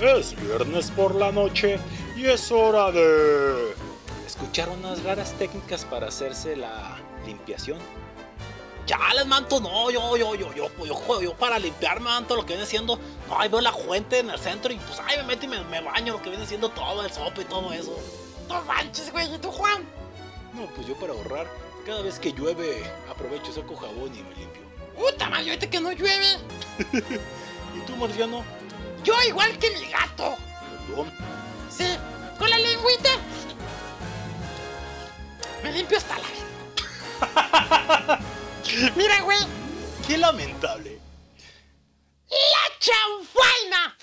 Es viernes por la noche y es hora de escuchar unas raras técnicas para hacerse la limpiación. Chales, manto, no, yo, yo, yo, yo, yo, yo, para limpiarme, manto, lo que viene siendo, no, ahí veo la fuente en el centro y pues ahí me meto y me, baño, lo que viene siendo todo, el sopo y todo eso. No manches, güey, ¿y tú, Juan? No, pues yo para ahorrar, cada vez que llueve, aprovecho, saco jabón y me limpio. Puta madre, ahorita que no llueve. ¿Y tú, Marciano? Yo igual que mi gato. Sí, con la lengüita. Me limpio hasta la Mira, güey. Qué lamentable. La chanfaina.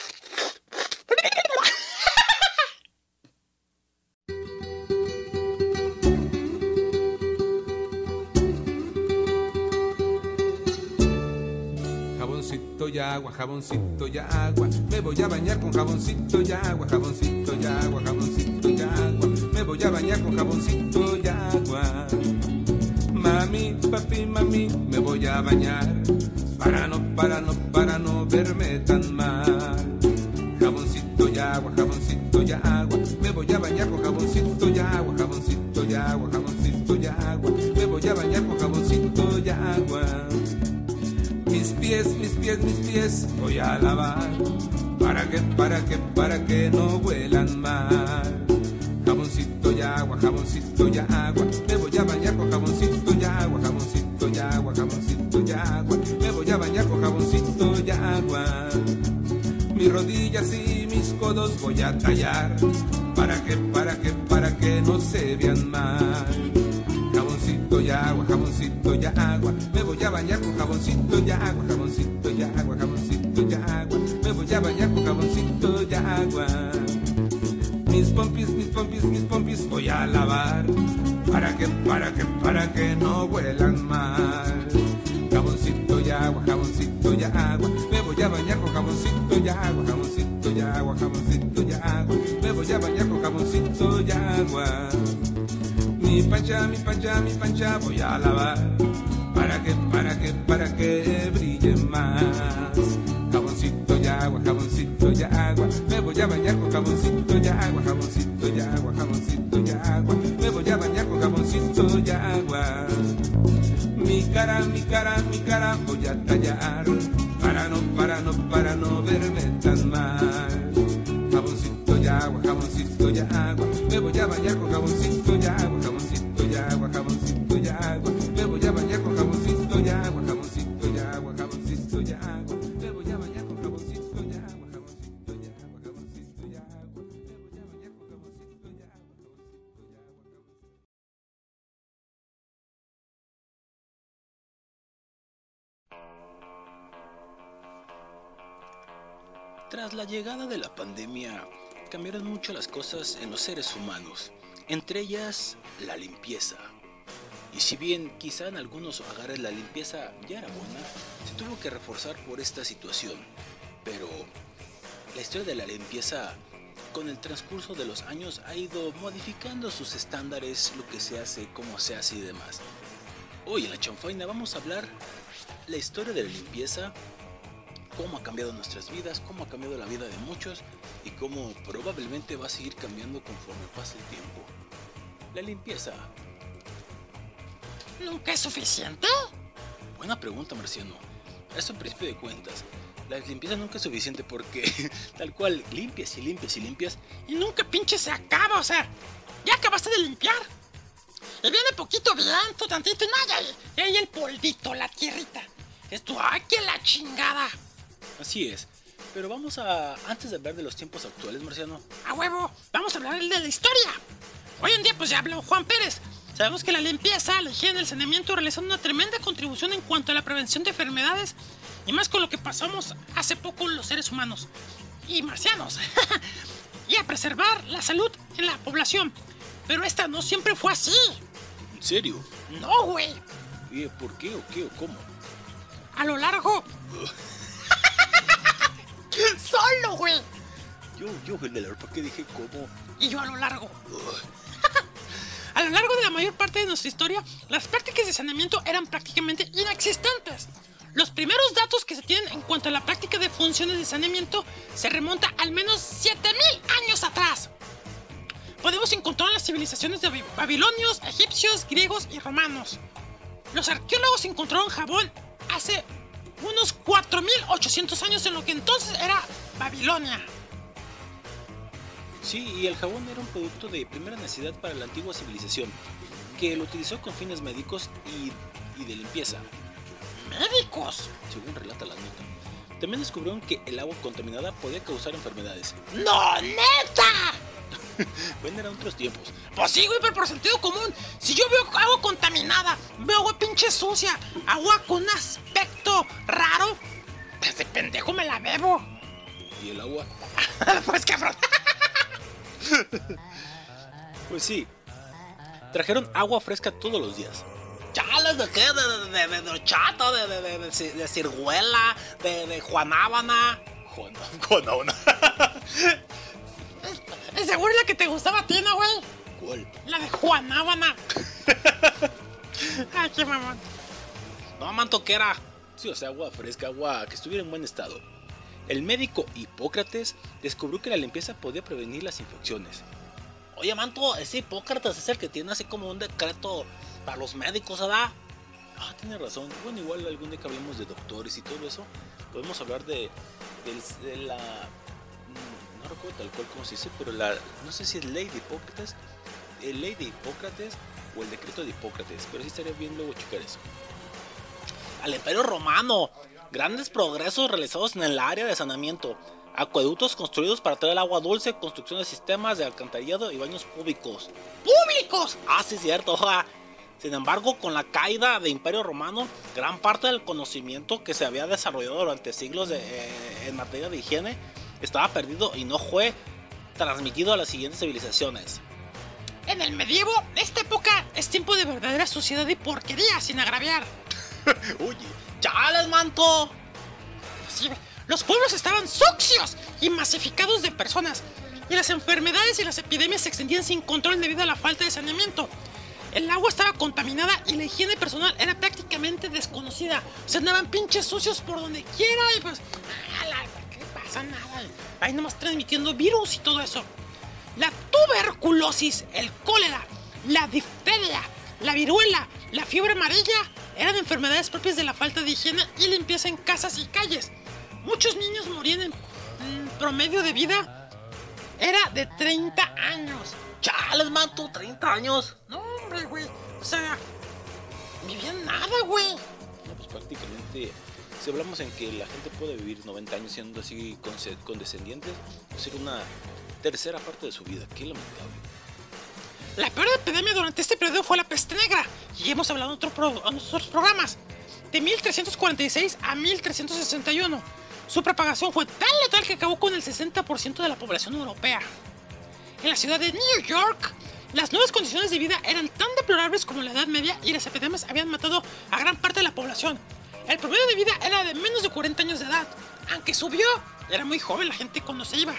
Jaboncito y agua, jaboncito y agua. Me voy a bañar con jaboncito y agua, jaboncito y agua, jaboncito y agua. Me voy a bañar con jaboncito y agua. Mami, papi, mami, me voy a bañar para no, para no, para no verme tan mal. Jaboncito y agua, jaboncito y agua. Me voy a bañar con jaboncito y agua, jaboncito y agua, jaboncito pies, mis pies, mis pies voy a lavar. Para que, para que, para que no huelan mal. Jaboncito y agua, jaboncito y agua. Me voy a bañar con jaboncito y agua, jaboncito y agua, jaboncito y agua. Me voy a bañar con jaboncito y agua. Mis rodillas y mis codos voy a tallar. Para que, para que, para que no se vean mal y agua, jaboncito y agua. Me voy a bañar con jaboncito y agua, jaboncito y agua, jaboncito y agua. Me voy a bañar con jaboncito y agua. Mis pompis, mis pompis, mis pompis voy a lavar. Para que, para que, para que no huelan mal. Jaboncito y agua, jaboncito y agua. Me voy a bañar con jaboncito y agua, jaboncito y agua, jaboncito y agua. Me voy a bañar con jaboncito y agua mi pancha, mi pancha, mi pancha voy a lavar para que, para que, para que brille más. Jaboncito y agua, jaboncito y agua, me voy a bañar con jaboncito y agua, jaboncito y agua, jaboncito y agua, me voy a bañar con jaboncito y agua. Mi cara, mi cara, mi cara voy a tallar para no, para no, para no verme tan mal. Jaboncito y agua, jaboncito y agua, me voy a bañar con jaboncito y agua, la llegada de la pandemia, cambiaron mucho las cosas en los seres humanos, entre ellas la limpieza. Y si bien quizá en algunos hogares la limpieza ya era buena, se tuvo que reforzar por esta situación. Pero la historia de la limpieza con el transcurso de los años ha ido modificando sus estándares, lo que se hace, cómo se hace y demás. Hoy en la chanfaina vamos a hablar la historia de la limpieza, cómo ha cambiado nuestras vidas, cómo ha cambiado la vida de muchos y cómo probablemente va a seguir cambiando conforme pase el tiempo. La limpieza. ¿Nunca es suficiente? Buena pregunta, Marciano. Eso en principio de cuentas. La limpieza nunca es suficiente porque tal cual limpias y limpias y limpias Y nunca pinche se acaba, o sea, ya acabaste de limpiar. Y viene poquito viento, tantito y nada. Y ahí el polvito, la tierrita. Esto, ¡ay, que la chingada! Así es. Pero vamos a, antes de hablar de los tiempos actuales, Marciano, A huevo, vamos a hablar de la historia. Hoy en día, pues ya habló Juan Pérez. Sabemos que la limpieza, la higiene, el saneamiento realizan una tremenda contribución en cuanto a la prevención de enfermedades y más con lo que pasamos hace poco los seres humanos y marcianos. y a preservar la salud en la población. Pero esta no siempre fue así. ¿en serio? No, güey. ¿Y por qué o qué o cómo? A lo largo. Solo, güey. Yo, yo, General, ¿por qué dije cómo? Y yo a lo largo. A lo largo de la mayor parte de nuestra historia, las prácticas de saneamiento eran prácticamente inexistentes. Los primeros datos que se tienen en cuanto a la práctica de funciones de saneamiento se remonta al menos 7000 años atrás. Podemos encontrar en las civilizaciones de babilonios, egipcios, griegos y romanos. Los arqueólogos encontraron jabón hace unos 4800 años en lo que entonces era Babilonia. Sí, y el jabón era un producto de primera necesidad para la antigua civilización, que lo utilizó con fines médicos y, y de limpieza. ¿Médicos? Según relata la nota. También descubrieron que el agua contaminada podía causar enfermedades. ¡No, neta! bueno, eran otros tiempos. Pues sí, güey, pero por sentido común. Si yo veo agua contaminada, veo agua pinche sucia, agua con un aspecto raro, desde pendejo me la bebo. ¿Y el agua? pues cabrón. pues sí. Trajeron agua fresca todos los días. Chales de qué? De, de, de, de horchata, de, de, de, de, de ciruela, de, de juanábana. Juan, Juanábana. ¿Es seguro la que te gustaba a ti, no, güey? ¿Cuál? La de Juanábana. Ay, qué mamón. No, manto, ¿qué era? Sí, o sea, agua fresca, agua que estuviera en buen estado. El médico Hipócrates descubrió que la limpieza podía prevenir las infecciones. Oye, manto, ese Hipócrates es el que tiene así como un decreto para los médicos, ¿verdad? Ah, tiene razón. Bueno, igual algún día que hablemos de doctores y todo eso, podemos hablar de, de, de la... No tal cual cómo se dice, pero la... No sé si es ley de Hipócrates, el ley de Hipócrates o el decreto de Hipócrates, pero sí estaría bien luego checar eso. Al Imperio Romano. Grandes progresos realizados en el área de saneamiento. Acueductos construidos para traer el agua dulce, construcción de sistemas de alcantarillado y baños públicos. ¡Públicos! Ah, sí, cierto. Sin embargo, con la caída del Imperio Romano, gran parte del conocimiento que se había desarrollado durante siglos eh, en materia de higiene estaba perdido y no fue transmitido a las siguientes civilizaciones. En el medievo, esta época es tiempo de verdadera suciedad y porquería, sin agraviar. Oye, ¡Chales, manto! Sí, los pueblos estaban sucios y masificados de personas, y las enfermedades y las epidemias se extendían sin control debido a la falta de saneamiento. El agua estaba contaminada y la higiene personal era prácticamente desconocida. Se andaban pinches sucios por donde quiera y pues... ah, la- ¿Qué pasa? Nada. Ahí nomás transmitiendo virus y todo eso. La tuberculosis, el cólera, la difteria, la viruela, la fiebre amarilla eran enfermedades propias de la falta de higiene y limpieza en casas y calles. Muchos niños morían en mm, promedio de vida era de 30 años. ¡Chales, manto! ¡30 años! No, hombre, güey. O sea, vivían nada, güey. no, pues prácticamente, si hablamos en que la gente puede vivir 90 años siendo así condescendientes, pues sería una tercera parte de su vida. Qué lamentable. La peor epidemia durante este periodo fue la peste negra, y hemos hablado en, otro pro- en otros programas, de 1346 a 1361. Su propagación fue tan letal que acabó con el 60% de la población europea. En la ciudad de New York, las nuevas condiciones de vida eran tan deplorables como la Edad Media y las epidemias habían matado a gran parte de la población. El promedio de vida era de menos de 40 años de edad, aunque subió, era muy joven la gente cuando se iba.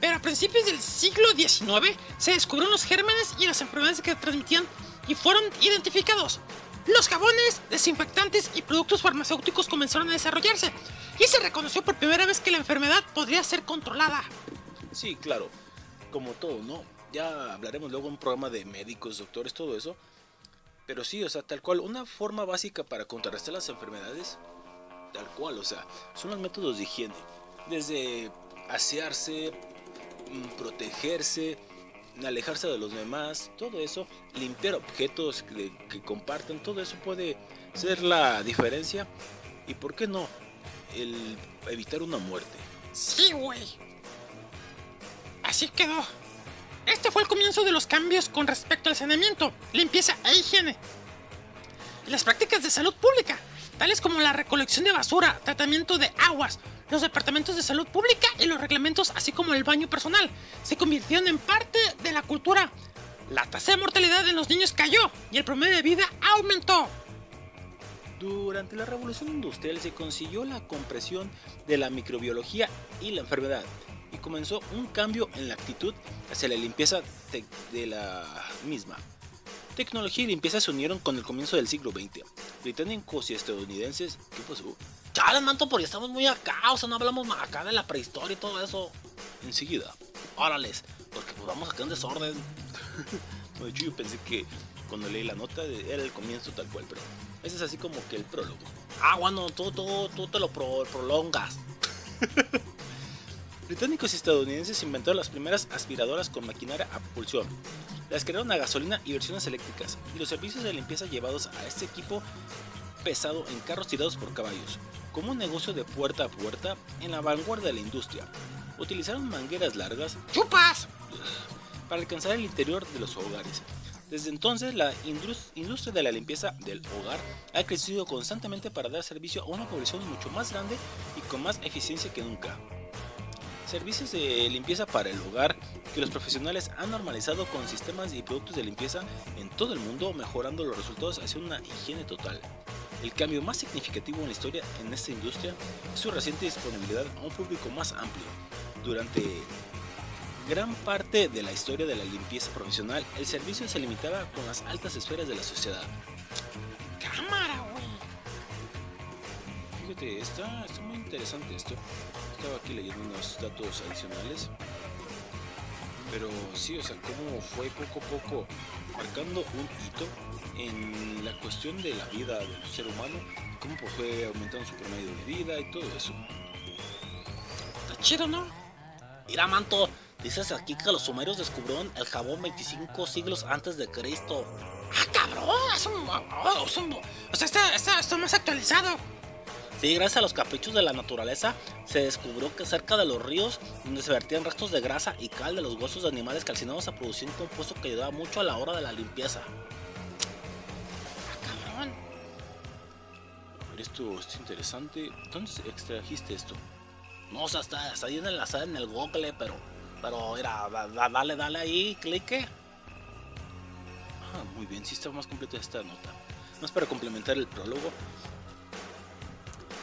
Pero a principios del siglo XIX se descubrieron los gérmenes y las enfermedades que transmitían y fueron identificados. Los jabones, desinfectantes y productos farmacéuticos comenzaron a desarrollarse y se reconoció por primera vez que la enfermedad podría ser controlada. Sí, claro, como todo, ¿no? Ya hablaremos luego en un programa de médicos, doctores, todo eso. Pero sí, o sea, tal cual, una forma básica para contrarrestar las enfermedades, tal cual, o sea, son los métodos de higiene. Desde asearse, mm, protegerse, alejarse de los demás, todo eso, limpiar objetos que, que comparten, todo eso puede ser la diferencia. Y por qué no, el evitar una muerte. Sí, güey. Así quedó. Este fue el comienzo de los cambios con respecto al saneamiento, limpieza e higiene. Y las prácticas de salud pública, tales como la recolección de basura, tratamiento de aguas, los departamentos de salud pública y los reglamentos, así como el baño personal, se convirtieron en parte de la cultura. La tasa de mortalidad en los niños cayó y el promedio de vida aumentó. Durante la revolución industrial se consiguió la compresión de la microbiología y la enfermedad y comenzó un cambio en la actitud hacia la limpieza de la misma. Tecnología y limpieza se unieron con el comienzo del siglo XX. británicos y estadounidenses. ¿Qué pasó? Chale, manto, porque estamos muy acá, o sea, no hablamos más acá de la prehistoria y todo eso. Enseguida. Órales, porque pues vamos acá en desorden. de hecho, yo pensé que cuando leí la nota era el comienzo tal cual, pero ese es así como que el prólogo. Ah, bueno, tú, tú, tú te lo prolongas. Británicos y estadounidenses inventaron las primeras aspiradoras con maquinaria a propulsión. Las crearon a gasolina y versiones eléctricas, y los servicios de limpieza llevados a este equipo pesado en carros tirados por caballos, como un negocio de puerta a puerta en la vanguardia de la industria. Utilizaron mangueras largas, ¡chupas! para alcanzar el interior de los hogares. Desde entonces, la industria de la limpieza del hogar ha crecido constantemente para dar servicio a una población mucho más grande y con más eficiencia que nunca servicios de limpieza para el hogar que los profesionales han normalizado con sistemas y productos de limpieza en todo el mundo, mejorando los resultados hacia una higiene total. El cambio más significativo en la historia en esta industria es su reciente disponibilidad a un público más amplio. Durante gran parte de la historia de la limpieza profesional, el servicio se limitaba con las altas esferas de la sociedad. ¡Cámara, güey! Fíjate, está, está muy interesante esto estaba aquí leyendo unos datos adicionales. Pero sí, o sea, cómo fue poco a poco marcando un hito en la cuestión de la vida del ser humano, cómo pues fue aumentando su promedio de vida y todo eso. Está chido, ¿no? Mira, manto, dices aquí que los sumerios descubrieron el jabón 25 siglos antes de Cristo. ¡Ah, cabrón! Es un, oh, o sea, está, está, está más actualizado. Sí, gracias a los caprichos de la naturaleza, se descubrió que cerca de los ríos, donde se vertían restos de grasa y cal de los huesos de animales calcinados, a producir un compuesto que ayudaba mucho a la hora de la limpieza. Ah, cabrón. Esto es interesante. ¿Dónde extrajiste esto? No, o sea, está, está ahí en el, en el Google, pero, pero, mira, dale, dale ahí, clique. Ah, muy bien, sí está más completa esta nota. Más para complementar el prólogo,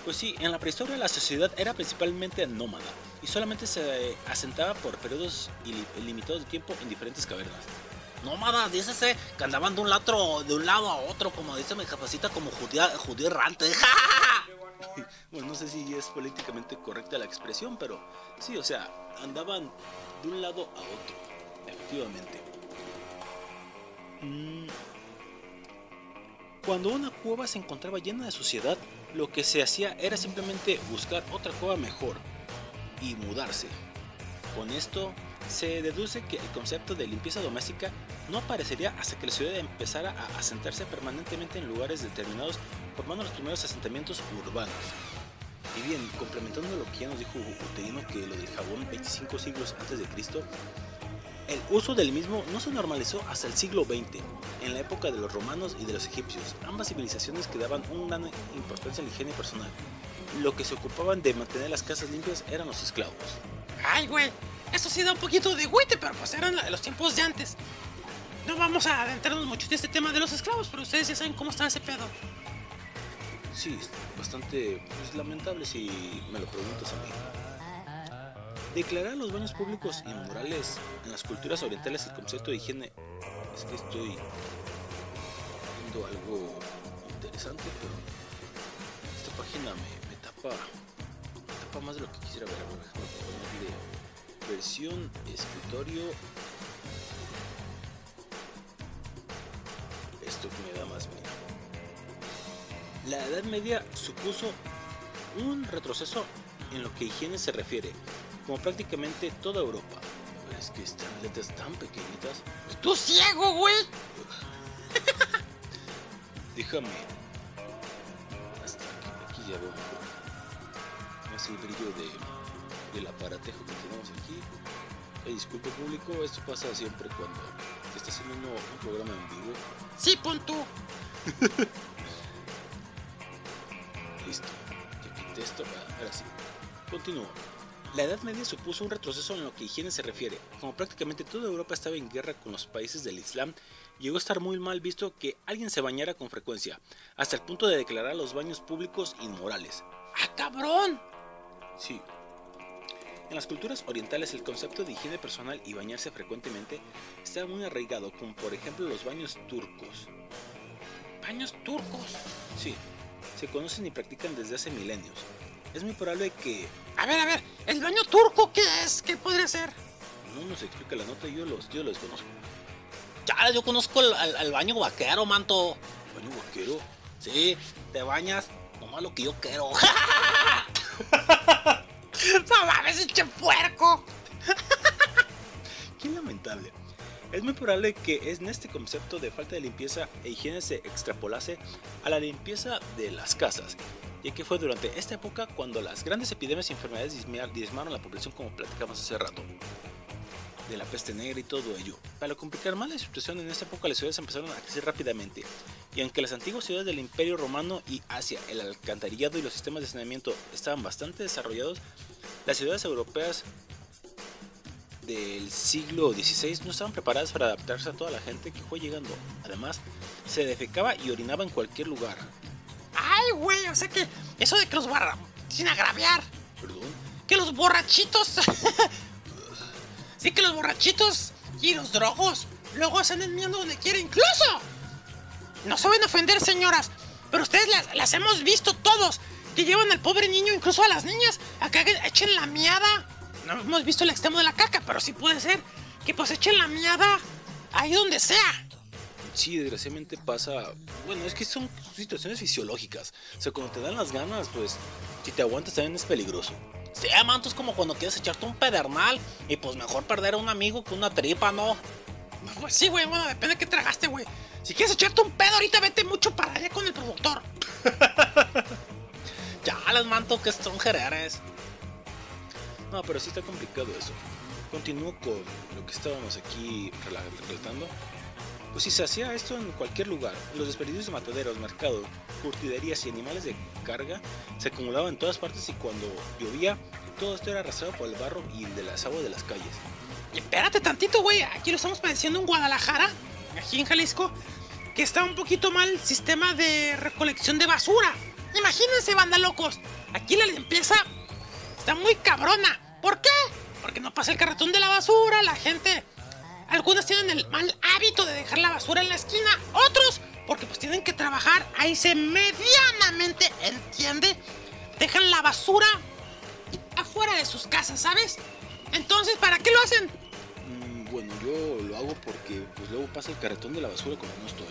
pues sí, en la prehistoria la sociedad era principalmente nómada y solamente se asentaba por periodos ilimitados de tiempo en diferentes cavernas. Nómadas, dícese que andaban de un lado, de un lado a otro, como dice mi capacita, como judía, judío errante. bueno, no sé si es políticamente correcta la expresión, pero sí, o sea, andaban de un lado a otro, efectivamente. Mm. Cuando una cueva se encontraba llena de suciedad, lo que se hacía era simplemente buscar otra cueva mejor y mudarse. Con esto se deduce que el concepto de limpieza doméstica no aparecería hasta que la ciudad empezara a asentarse permanentemente en lugares determinados, formando los primeros asentamientos urbanos. Y bien, complementando lo que ya nos dijo Uterino, que lo del jabón 25 siglos antes de Cristo, el uso del mismo no se normalizó hasta el siglo XX, en la época de los romanos y de los egipcios, ambas civilizaciones que daban una gran importancia a la higiene personal. Lo que se ocupaban de mantener las casas limpias eran los esclavos. Ay, güey, eso sí da un poquito de güete, pero pues eran los tiempos de antes. No vamos a adentrarnos mucho en este tema de los esclavos, pero ustedes ya saben cómo está ese pedo. Sí, bastante pues, lamentable si me lo preguntas a mí. Declarar los baños públicos inmorales en las culturas orientales el concepto de higiene es que estoy viendo algo interesante, pero esta página me, tapa, tapa más de lo que quisiera ver. Versión escritorio. Esto me da más miedo. La Edad Media supuso un retroceso en lo que higiene se refiere, como prácticamente toda Europa. Es que están letras tan pequeñitas. ¡Tú ciego, güey! Déjame. Hasta aquí, aquí ya veo mejor. Es el brillo de, del aparatejo que tenemos aquí. disculpe público, esto pasa siempre cuando te estás haciendo un programa en vivo. Sí, punto. Listo. Ya quité esto. Ahora sí. Continúo. La Edad Media supuso un retroceso en lo que higiene se refiere. Como prácticamente toda Europa estaba en guerra con los países del Islam, llegó a estar muy mal visto que alguien se bañara con frecuencia, hasta el punto de declarar los baños públicos inmorales. ¡Ah, cabrón! Sí. En las culturas orientales el concepto de higiene personal y bañarse frecuentemente está muy arraigado, como por ejemplo los baños turcos. Baños turcos. Sí, se conocen y practican desde hace milenios. Es muy probable que A ver, a ver, ¿el baño turco qué es? ¿Qué podría ser? no nos explique la nota yo los, yo los desconozco. Ya, yo conozco el, el- el baño vaquero, manto. ¿Baño vaquero? Sí, te bañas nomás lo que yo quiero. ¡No mames, eche puerco! Qué lamentable. Es muy probable que en este concepto de falta de limpieza e higiene se extrapolase a la limpieza de las casas, ya que fue durante esta época cuando las grandes epidemias y enfermedades diezmaron la población como platicamos hace rato, de la peste negra y todo ello. Para complicar más la situación en esta época las ciudades empezaron a crecer rápidamente, y aunque las antiguas ciudades del Imperio Romano y Asia, el alcantarillado y los sistemas de saneamiento estaban bastante desarrollados, las ciudades europeas del siglo XVI no estaban preparadas para adaptarse a toda la gente que fue llegando. Además, se defecaba y orinaba en cualquier lugar. Ay, güey, o sea que eso de que los barra... Sin agraviar. Perdón. Que los borrachitos... sí, que los borrachitos y los drogos luego se andan viendo donde quieren. ¡Incluso! No se van a ofender, señoras, pero ustedes las, las hemos visto todos. Que llevan al pobre niño, incluso a las niñas, a que echen la miada. No hemos visto el extremo de la caca, pero sí puede ser que pues echen la miada ahí donde sea. Sí, desgraciadamente pasa. Bueno, es que son situaciones fisiológicas. O sea, cuando te dan las ganas, pues si te aguantas también es peligroso. Sí, manto, es como cuando quieres echarte un pedernal y pues mejor perder a un amigo que una tripa, ¿no? Pues sí, güey, bueno, depende de qué tragaste, güey. Si quieres echarte un pedo ahorita, vete mucho para allá con el productor. Ya, les manto que son jereres. No, pero sí está complicado eso. Continúo con lo que estábamos aquí rela- relatando. Pues si se hacía esto en cualquier lugar, los desperdicios de mataderos, mercados, curtiderías y animales de carga se acumulaban en todas partes y cuando llovía, todo esto era arrastrado por el barro y el de las aguas de las calles. Y espérate tantito, güey. Aquí lo estamos padeciendo en Guadalajara, aquí en Jalisco, que está un poquito mal el sistema de recolección de basura. Imagínense, banda locos. Aquí la limpieza está muy cabrona. ¿Por qué? Porque no pasa el carretón de la basura, la gente. Algunas tienen el mal hábito de dejar la basura en la esquina, otros porque pues tienen que trabajar, ahí se medianamente entiende, dejan la basura afuera de sus casas, ¿sabes? Entonces, ¿para qué lo hacen? Mm, bueno, yo lo hago porque pues luego pasa el carretón de la basura cuando no estoy.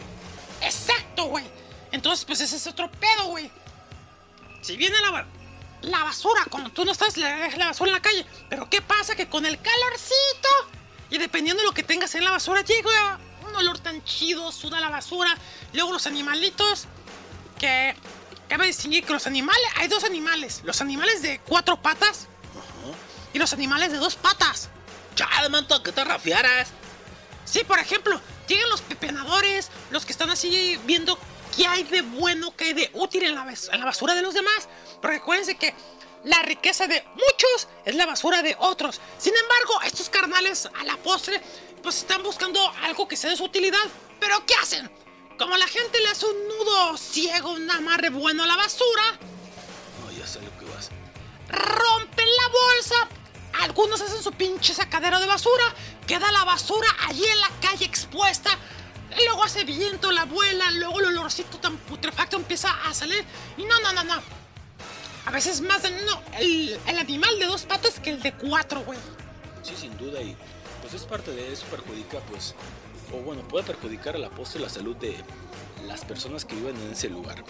Exacto, güey. Entonces, pues ese es otro pedo, güey. Si viene la, la basura, cuando tú no estás, la basura en la calle. Pero ¿qué pasa? Que con el calorcito y dependiendo de lo que tengas en la basura, llega un olor tan chido, suda la basura. Luego los animalitos, que cabe distinguir que los animales, hay dos animales. Los animales de cuatro patas Ajá. y los animales de dos patas. Ya, manto, que te rafiaras. Sí, por ejemplo, llegan los pepenadores, los que están así viendo qué hay de bueno, qué hay de útil en la, bas- en la basura de los demás. Pero recuérdense que la riqueza de muchos es la basura de otros. Sin embargo, estos carnales a la postre, pues están buscando algo que sea de su utilidad. Pero ¿qué hacen? Como la gente le hace un nudo ciego, un amarre bueno a la basura, No, ya sé lo que vas. rompen la bolsa. Algunos hacen su pinche sacadero de basura. Queda la basura allí en la calle expuesta. Y luego hace viento la abuela. Luego el olorcito tan putrefacto empieza a salir. Y no, no, no, no. A veces más dañino el, el animal de dos patas que el de cuatro, güey. Sí, sin duda, y pues es parte de eso, perjudica, pues, o bueno, puede perjudicar a la postre la salud de las personas que viven en ese lugar.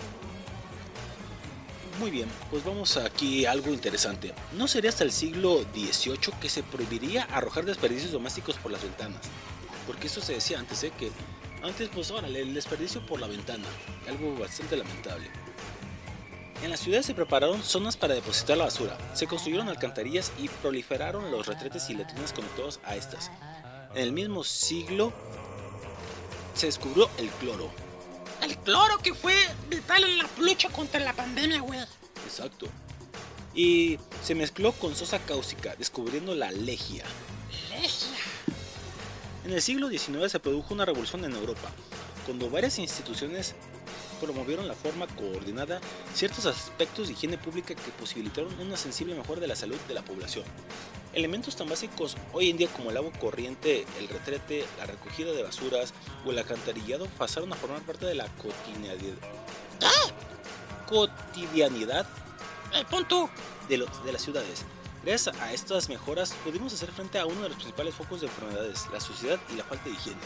Muy bien, pues vamos aquí a algo interesante. No sería hasta el siglo XVIII que se prohibiría arrojar desperdicios domésticos por las ventanas. Porque eso se decía antes, ¿eh? Que antes, pues, órale, el desperdicio por la ventana. Algo bastante lamentable. En las ciudades se prepararon zonas para depositar la basura, se construyeron alcantarillas y proliferaron los retretes y letrinas conectados a estas. En el mismo siglo se descubrió el cloro. El cloro que fue vital en la lucha contra la pandemia, güey. Exacto. Y se mezcló con sosa cáustica, descubriendo la legia. Legia. En el siglo XIX se produjo una revolución en Europa, cuando varias instituciones promovieron la forma coordinada ciertos aspectos de higiene pública que posibilitaron una sensible mejora de la salud de la población. Elementos tan básicos hoy en día como el agua corriente, el retrete, la recogida de basuras o el alcantarillado pasaron a formar parte de la cotidianidad, cotidianidad Eh, punto. de, los- de las ciudades. Gracias a estas mejoras pudimos hacer frente a uno de los principales focos de enfermedades, la suciedad y la falta de higiene.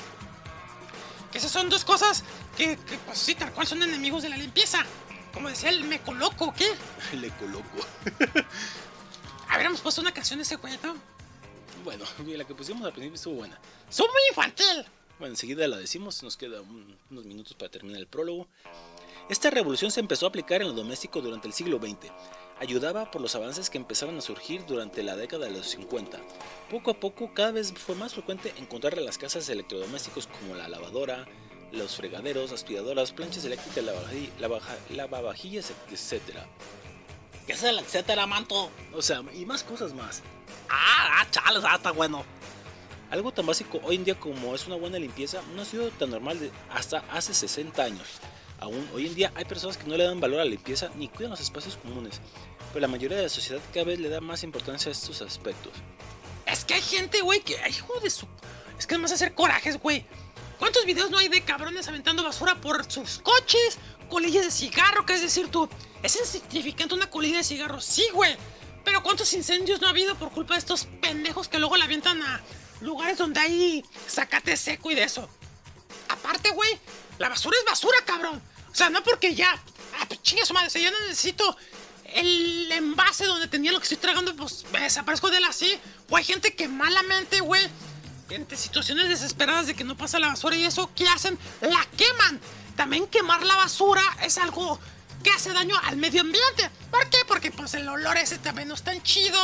Que esas son dos cosas que, que, pues sí, tal cual son enemigos de la limpieza. Como decía el me coloco, ¿qué? Le coloco. Habríamos puesto una canción de ese ¿no? Bueno, la que pusimos al principio estuvo buena. Son muy infantil. Bueno, enseguida la decimos, nos quedan unos minutos para terminar el prólogo. Esta revolución se empezó a aplicar en lo doméstico durante el siglo XX. Ayudaba por los avances que empezaron a surgir durante la década de los 50. Poco a poco, cada vez fue más frecuente encontrar en las casas electrodomésticos como la lavadora, los fregaderos, aspiradoras, planchas eléctricas, lavavajillas, etc. ¿Qué es el etcétera, manto? O sea, y más cosas más. Ah, ah, chales, ah, está bueno. Algo tan básico hoy en día como es una buena limpieza no ha sido tan normal de hasta hace 60 años. Aún hoy en día hay personas que no le dan valor a la limpieza ni cuidan los espacios comunes, pero la mayoría de la sociedad cada vez le da más importancia a estos aspectos. Es que hay gente, güey, que. Ay, hijo de su. Es que además hacer corajes, güey. ¿Cuántos videos no hay de cabrones aventando basura por sus coches? Colillas de cigarro, que es decir, tú. ¿Es insignificante una colilla de cigarro? Sí, güey. Pero ¿cuántos incendios no ha habido por culpa de estos pendejos que luego la avientan a lugares donde hay zacate seco y de eso? Aparte, güey, la basura es basura, cabrón. O sea, no porque ya. Ah, pues chinga su madre, si yo no necesito el envase donde tenía lo que estoy tragando, pues me desaparezco de él así. O hay gente que malamente, güey, entre situaciones desesperadas de que no pasa la basura y eso, ¿qué hacen? La queman. También quemar la basura es algo que hace daño al medio ambiente. ¿Por qué? Porque pues el olor ese también no es tan chido.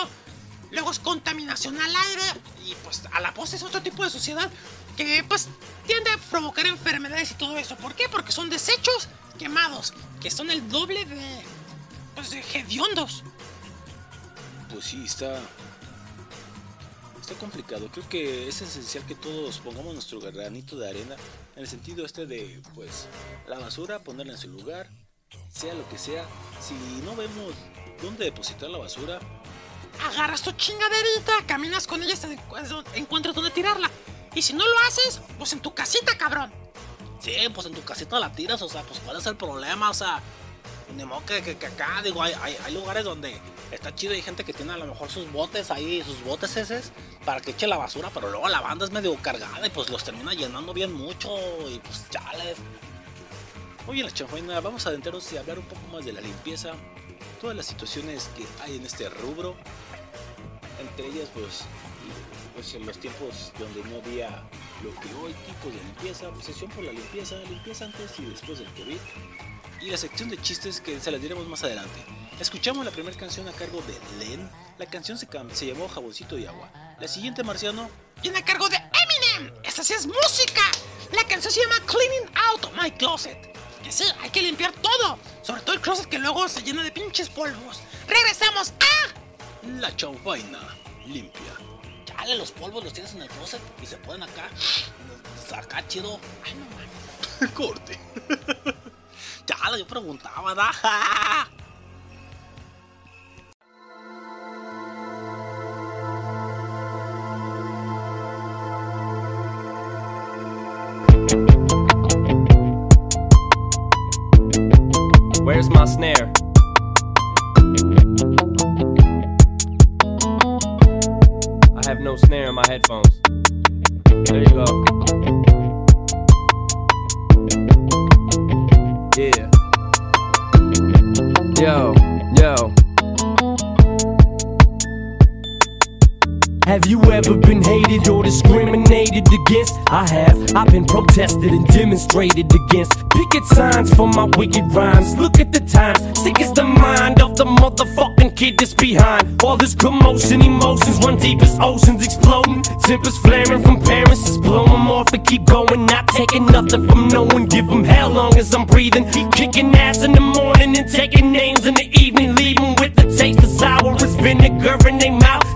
Luego es contaminación al aire y pues a la postre es otro tipo de suciedad que pues tiende a provocar enfermedades y todo eso. ¿Por qué? Porque son desechos quemados, que son el doble de pues de hediondos. Pues sí, está. Está complicado. Creo que es esencial que todos pongamos nuestro granito de arena en el sentido este de, pues, la basura, ponerla en su lugar, sea lo que sea. Si no vemos dónde depositar la basura, Agarras tu chingaderita, caminas con ella hasta encu- encuentras dónde tirarla. Y si no lo haces, pues en tu casita, cabrón. Sí, pues en tu casita la tiras, o sea, pues cuál es el problema, o sea, ni modo que, que- que acá, digo, hay, hay, lugares donde está chido hay gente que tiene a lo mejor sus botes ahí, sus botes esos, para que eche la basura, pero luego la banda es medio cargada y pues los termina llenando bien mucho y pues chales. Hoy en la chanfaina vamos a adentrarnos y hablar un poco más de la limpieza, todas las situaciones que hay en este rubro, entre ellas pues, pues en los tiempos donde no había lo que hoy tipos de limpieza, obsesión por la limpieza, limpieza antes y después del COVID, y la sección de chistes que se las diremos más adelante. Escuchamos la primera canción a cargo de Len, la canción se, se llamó Jaboncito y Agua. La siguiente, Marciano, Viene a cargo de Eminem. Esta sí es música. La canción se llama Cleaning Out My Closet. Que sí, hay que limpiar todo. Sobre todo el closet que luego se llena de pinches polvos. Regresamos a... la chanfaina limpia. Chale, los polvos los tienes en el closet y se pueden acá, acá chido. Ay, no mames. Corte. Chale, yo preguntaba, ¿da? Where's my snare? No snare in my headphones. There you go. Yeah. Yo, yo. Have you ever been hated or discriminated against? I have. I've been protested and demonstrated against. Picket signs for my wicked rhymes. Look at the times. Sick is the mind of the motherfucking kid that's behind. All this commotion, emotions run deep as oceans exploding. Tempers flaring from parents. Just blow them off and keep going. Not taking nothing from no one. Give them hell long as I'm breathing. Kicking ass in the morning and taking names in the evening. Leaving with the taste of sour as vinegar in their mouth.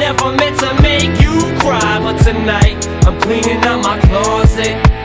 Never meant to make you cry, but tonight I'm cleaning out my closet.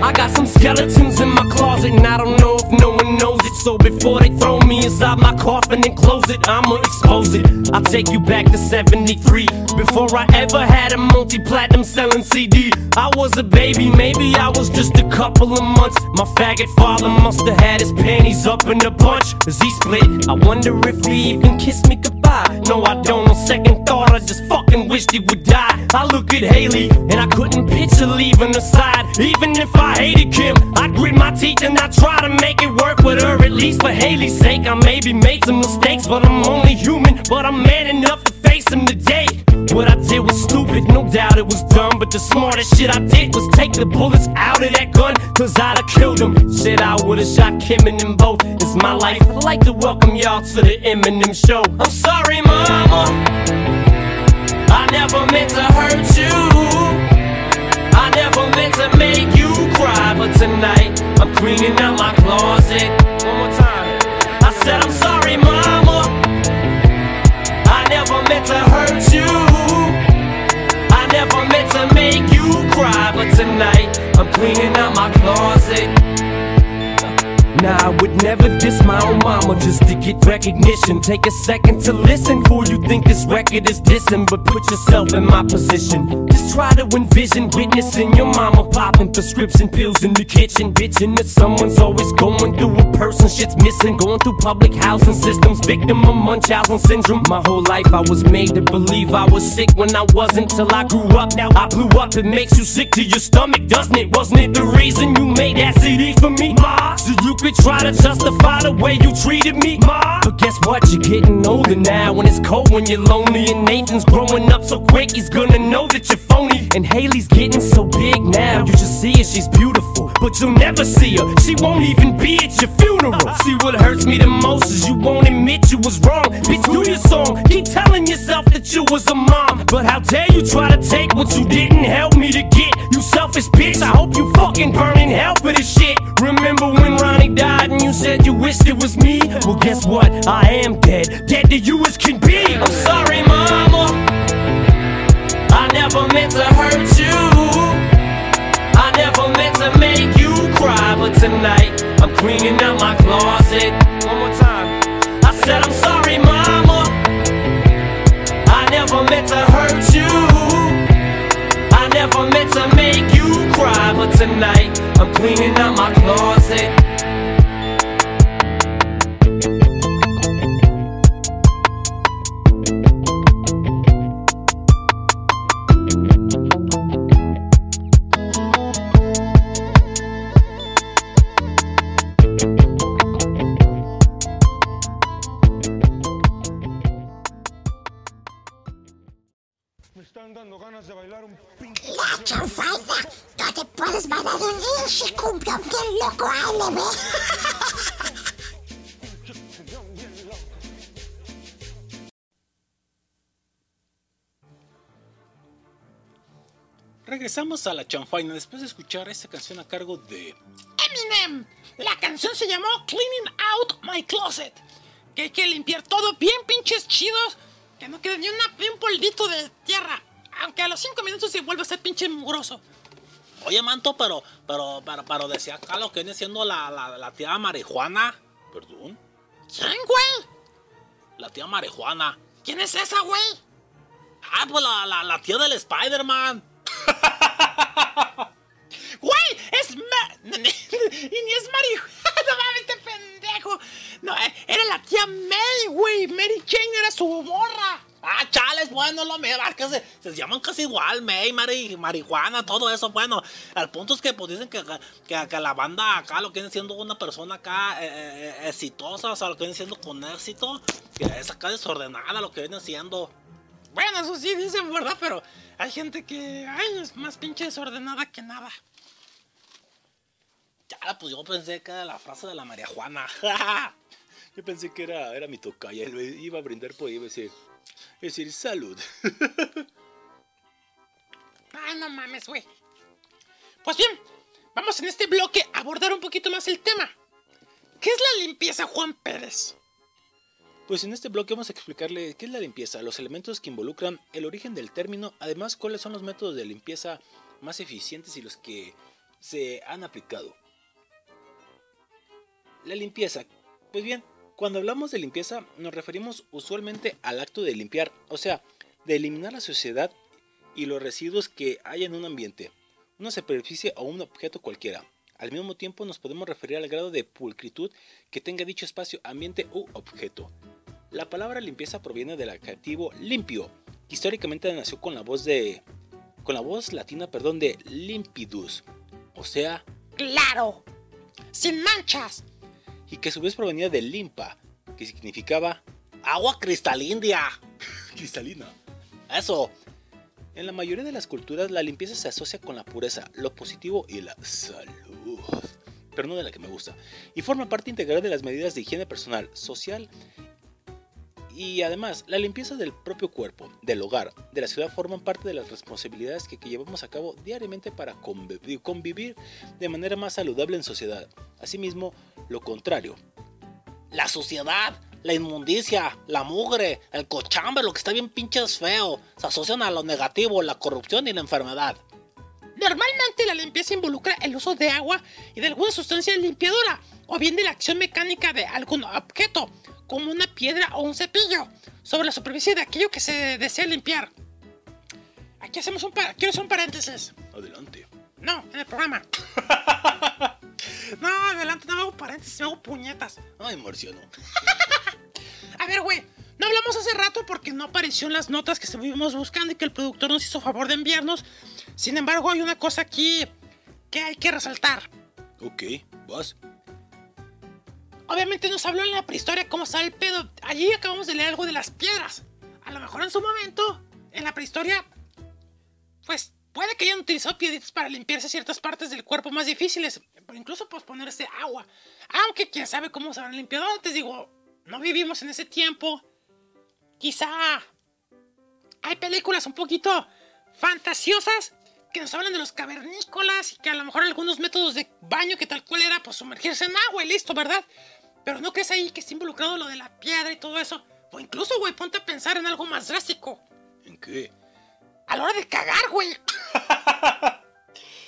I got some skeletons in my closet, and I don't know if no one knows it. So before they throw me inside my coffin and close it, I'ma expose it. I'll take you back to 73. Before I ever had a multi platinum selling CD, I was a baby, maybe I was just a couple of months. My faggot father must have had his panties up in a bunch. As he split, I wonder if he even kissed me goodbye. No, I don't. On second thought, I just fucking wished he would die. I look at Haley, and I couldn't picture leaving her side. Even if I hated Kim, I'd grit my teeth and I'd try to make it work with her. At least for Haley's sake, I maybe made some mistakes, but I'm only human. But I'm man enough to face them today. What I did was stupid, no doubt it was dumb. But the smartest shit I did was take the bullets out of that gun, cause I'd have killed him. Shit, I would've shot Kim and them both. It's my life. I'd like to welcome y'all to the Eminem show. I'm sorry, mama. I never meant to hurt you. I never meant to make you cry, but tonight I'm cleaning out my closet. One more time. I said I'm sorry, mama. I never meant to hurt you. I never meant to make you cry, but tonight I'm cleaning out my closet. Nah, I would never diss my own mama just to get recognition. Take a second to listen, fool. You think this record is dissing, but put yourself in my position. Just try to envision witnessing your mama popping prescription pills in the kitchen, bitching that someone's always going through a person. Shit's missing, going through public housing systems, victim of Munchausen syndrome. My whole life I was made to believe I was sick when I wasn't till I grew up. Now I blew up. It makes you sick to your stomach, doesn't it? Wasn't it the reason you made that CD for me, ma? So you could try to justify the way you treated me, ma. But guess what? You're getting older now. When it's cold, when you're lonely, and Nathan's growing up so quick, he's gonna know that you're phony. And Haley's getting so big now. You just see her, she's beautiful, but you'll never see her. She won't even be at your funeral. See what hurts me the most is you won't admit you was wrong. Bitch, do your song. Keep telling yourself that you was a mom. But how dare you try to take what you didn't help me to get? You selfish bitch. I hope you fucking burn in hell for this shit. Remember when Ronnie died and you said you wished it was me? Well, guess what? I am dead. Dead to you as can be. I'm sorry, mama. I never meant to hurt you. I never meant to make you cry, but tonight I'm cleaning out my closet. One more time. I said I'm sorry, mama. I never meant to hurt you. I never meant to make you cry, but tonight I'm cleaning out my closet. Regresamos a la chanfaina después de escuchar esta canción a cargo de Eminem. La canción se llamó Cleaning Out My Closet. Que hay que limpiar todo bien pinches chidos. Que no quede ni, una, ni un polvito de tierra. Aunque a los 5 minutos se vuelve a ser pinche mugroso. Oye, manto, pero, pero, pero, pero decía acá lo que viene siendo la, la, la tía marihuana. Perdón. ¿Quién, güey? La tía marihuana. ¿Quién es esa, güey? Ah, pues la, la, la tía del Spider-Man. ¡Güey! ¡Es ma... y ni es marihuana! ¡No mames, este pendejo! No, eh, era la tía May, güey. Mary Jane era su morra. Ah, chales, bueno, lo es que se, se llaman casi igual, May, mari, marihuana, todo eso, bueno, al punto es que pues dicen que, que, que la banda acá lo que viene siendo una persona acá eh, eh, exitosa, o sea, lo que viene siendo con éxito, que es acá desordenada lo que viene siendo. Bueno, eso sí dicen, ¿verdad? Pero hay gente que ay, es más pinche desordenada que nada. Ya, pues yo pensé que era la frase de la marihuana. Yo pensé que era, era mi tocaya, él iba a brindar por ahí, iba a decir, decir salud. no mames, güey. Pues bien, vamos en este bloque a abordar un poquito más el tema. ¿Qué es la limpieza, Juan Pérez? Pues en este bloque vamos a explicarle qué es la limpieza, los elementos que involucran, el origen del término, además cuáles son los métodos de limpieza más eficientes y los que se han aplicado. La limpieza. Pues bien, cuando hablamos de limpieza nos referimos usualmente al acto de limpiar, o sea, de eliminar la suciedad y los residuos que hay en un ambiente, una superficie o un objeto cualquiera. Al mismo tiempo nos podemos referir al grado de pulcritud que tenga dicho espacio, ambiente u objeto. La palabra limpieza proviene del adjetivo limpio, que históricamente nació con la voz de con la voz latina, perdón, de limpidus, o sea, ¡Claro! ¡Sin manchas! y que a su vez provenía de limpa, que significaba Agua cristalina. cristalina. Eso. En la mayoría de las culturas la limpieza se asocia con la pureza, lo positivo y la salud, pero no de la que me gusta, y forma parte integral de las medidas de higiene personal, social y además la limpieza del propio cuerpo, del hogar, de la ciudad forman parte de las responsabilidades que, que llevamos a cabo diariamente para convivir, de manera más saludable en sociedad. Asimismo, lo contrario, La suciedad, la inmundicia, la mugre, el cochambre, lo que está bien pinches feo. Se asocian a lo negativo, la corrupción y la enfermedad. Normalmente la limpieza involucra el uso de agua y de alguna sustancia limpiadora, o bien de la acción mecánica de algún objeto, como una piedra o un cepillo, sobre la superficie de aquello que se desea limpiar. Aquí hacemos un par quiero hacer un paréntesis. adelante. No, en el programa. no, adelante, no hago paréntesis, me hago puñetas. Ay, marciano. A ver, güey, no hablamos hace rato porque no apareció en las notas que estuvimos buscando y que el productor nos hizo favor de enviarnos. Sin embargo, hay una cosa aquí que hay que resaltar. Ok, vas. Obviamente nos habló en la prehistoria cómo estaba el pedo. Allí acabamos de leer algo de las piedras. A lo mejor en su momento, en la prehistoria, pues puede que hayan utilizado piedritas para limpiarse ciertas partes del cuerpo más difíciles. O incluso pues ponerse agua. Aunque quién sabe cómo se habrán limpiado antes. Digo, no vivimos en ese tiempo. Quizá hay películas un poquito fantasiosas que nos hablan de los cavernícolas y que a lo mejor algunos métodos de baño que tal cual era pues sumergirse en agua y listo, ¿verdad? Pero no crees ahí que está involucrado lo de la piedra y todo eso. O incluso, güey, ponte a pensar en algo más drástico. ¿En qué? A la hora de cagar, güey.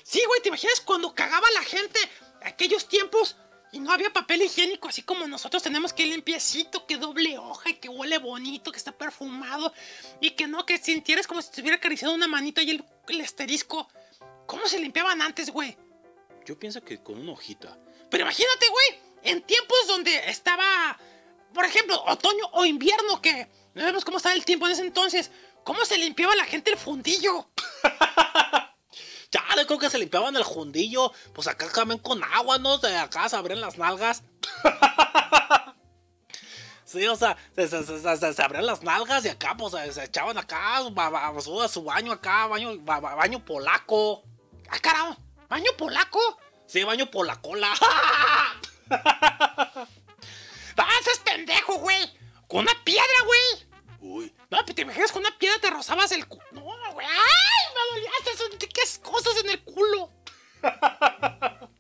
sí, güey, ¿te imaginas cuando cagaba la gente aquellos tiempos y no había papel higiénico así como nosotros tenemos que limpiecito, que doble hoja y que huele bonito, que está perfumado y que no, que sintieras como si te estuviera acariciando una manita y el, el asterisco. ¿Cómo se limpiaban antes, güey? Yo pienso que con una hojita. Pero imagínate, güey, en tiempos donde estaba, por ejemplo, otoño o invierno, que no sabemos cómo estaba el tiempo en ese entonces. ¿Cómo se limpiaba la gente el fundillo? Ya, yo creo que se limpiaban el jundillo. Pues acá también con agua, ¿no? De acá se abrían las nalgas. Sí, o sea, se, se, se, abrían las nalgas y acá, pues, se, echaban acá ba- su, baño acá, baño, ba- ba- baño polaco. ¡Ah, carajo! ¿Baño polaco? Sí, baño polacola. ¡Ah, ese es pendejo, güey! ¡Con una piedra, güey! Uy, No, pero te imaginas con una piedra te rozabas el culo. No, güey. ¡Ay! Me dolías eso. ¿Qué cosas en el culo?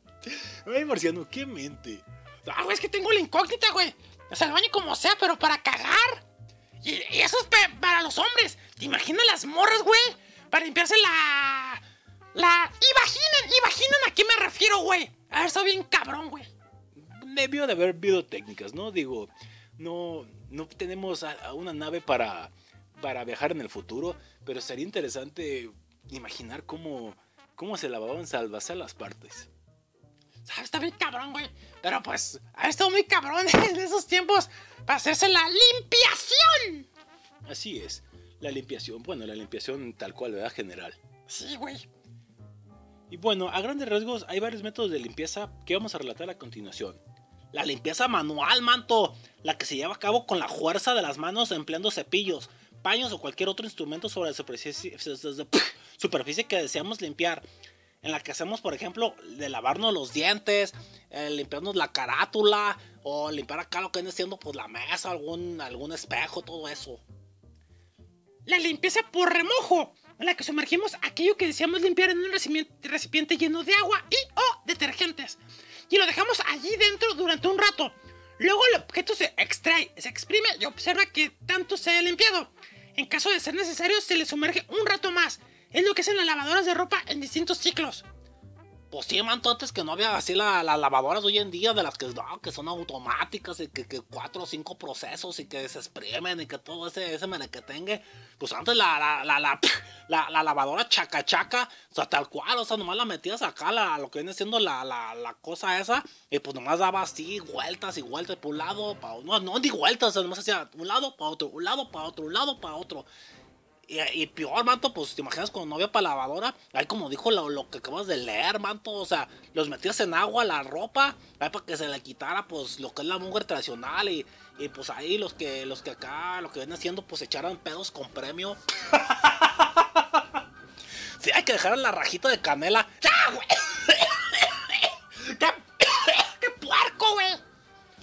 ay, marciano, qué mente. Ah, güey, es que tengo la incógnita, güey. O sea, el baño como sea, pero para cagar. Y, y eso es para los hombres. ¿Te imaginas las morras, güey? Para limpiarse la. La. Imaginen, imaginen a qué me refiero, güey. A ver, soy bien cabrón, güey. Debió de haber habido técnicas, ¿no? Digo, no, no tenemos a- a una nave para, para viajar en el futuro, pero sería interesante imaginar cómo, cómo se lavaban salvas a las partes. ¿Sabes? Está bien cabrón, güey. Pero pues, ha estado muy cabrón en esos tiempos para hacerse la limpiación. Así es, la limpiación, bueno, la limpiación tal cual, ¿verdad? General. Sí, güey. Y bueno, a grandes rasgos hay varios métodos de limpieza que vamos a relatar a continuación. La limpieza manual, manto. La que se lleva a cabo con la fuerza de las manos empleando cepillos, paños o cualquier otro instrumento sobre la superficie, que deseamos limpiar. En la que hacemos, por ejemplo, de lavarnos los dientes, eh, limpiarnos la carátula o limpiar acá lo que viene siendo pues la mesa, algún, algún espejo, todo eso. La limpieza por remojo. en la que sumergimos aquello que deseamos limpiar en un recipiente, recipiente lleno de agua y o detergentes. Y lo dejamos allí dentro durante un rato. Luego el objeto se extrae, se exprime y observa que tanto se ha limpiado. En caso de ser necesario, se le sumerge un rato más. Es lo que hacen las lavadoras de ropa en distintos ciclos. Pues sí, manto, antes que no había así la- las lavadoras hoy en día, de las que, no, que son automáticas y que, que cuatro o cinco procesos y que se exprimen y que todo ese, ese menequetengue. Pues antes la, la, la, la, la, la lavadora chaca chaca, o sea, tal cual, o sea, nomás la metías acá, la, lo que viene siendo la, la, la cosa esa, y pues nomás daba así vueltas y vueltas por un lado, para no, no di vueltas, o sea, nomás hacía un lado para otro, un lado para otro, un lado para otro. Y, y peor, manto, pues te imaginas cuando no había para lavadora. Ahí como dijo lo, lo que acabas de leer, manto. O sea, los metías en agua, la ropa, ahí para que se le quitara, pues, lo que es la mugre tradicional. Y, y, pues ahí los que, los que acá, lo que ven haciendo, pues echaran pedos con premio. sí, hay que dejar la rajita de canela. ¡Ya, güey! ¡Qué, qué puerco, güey!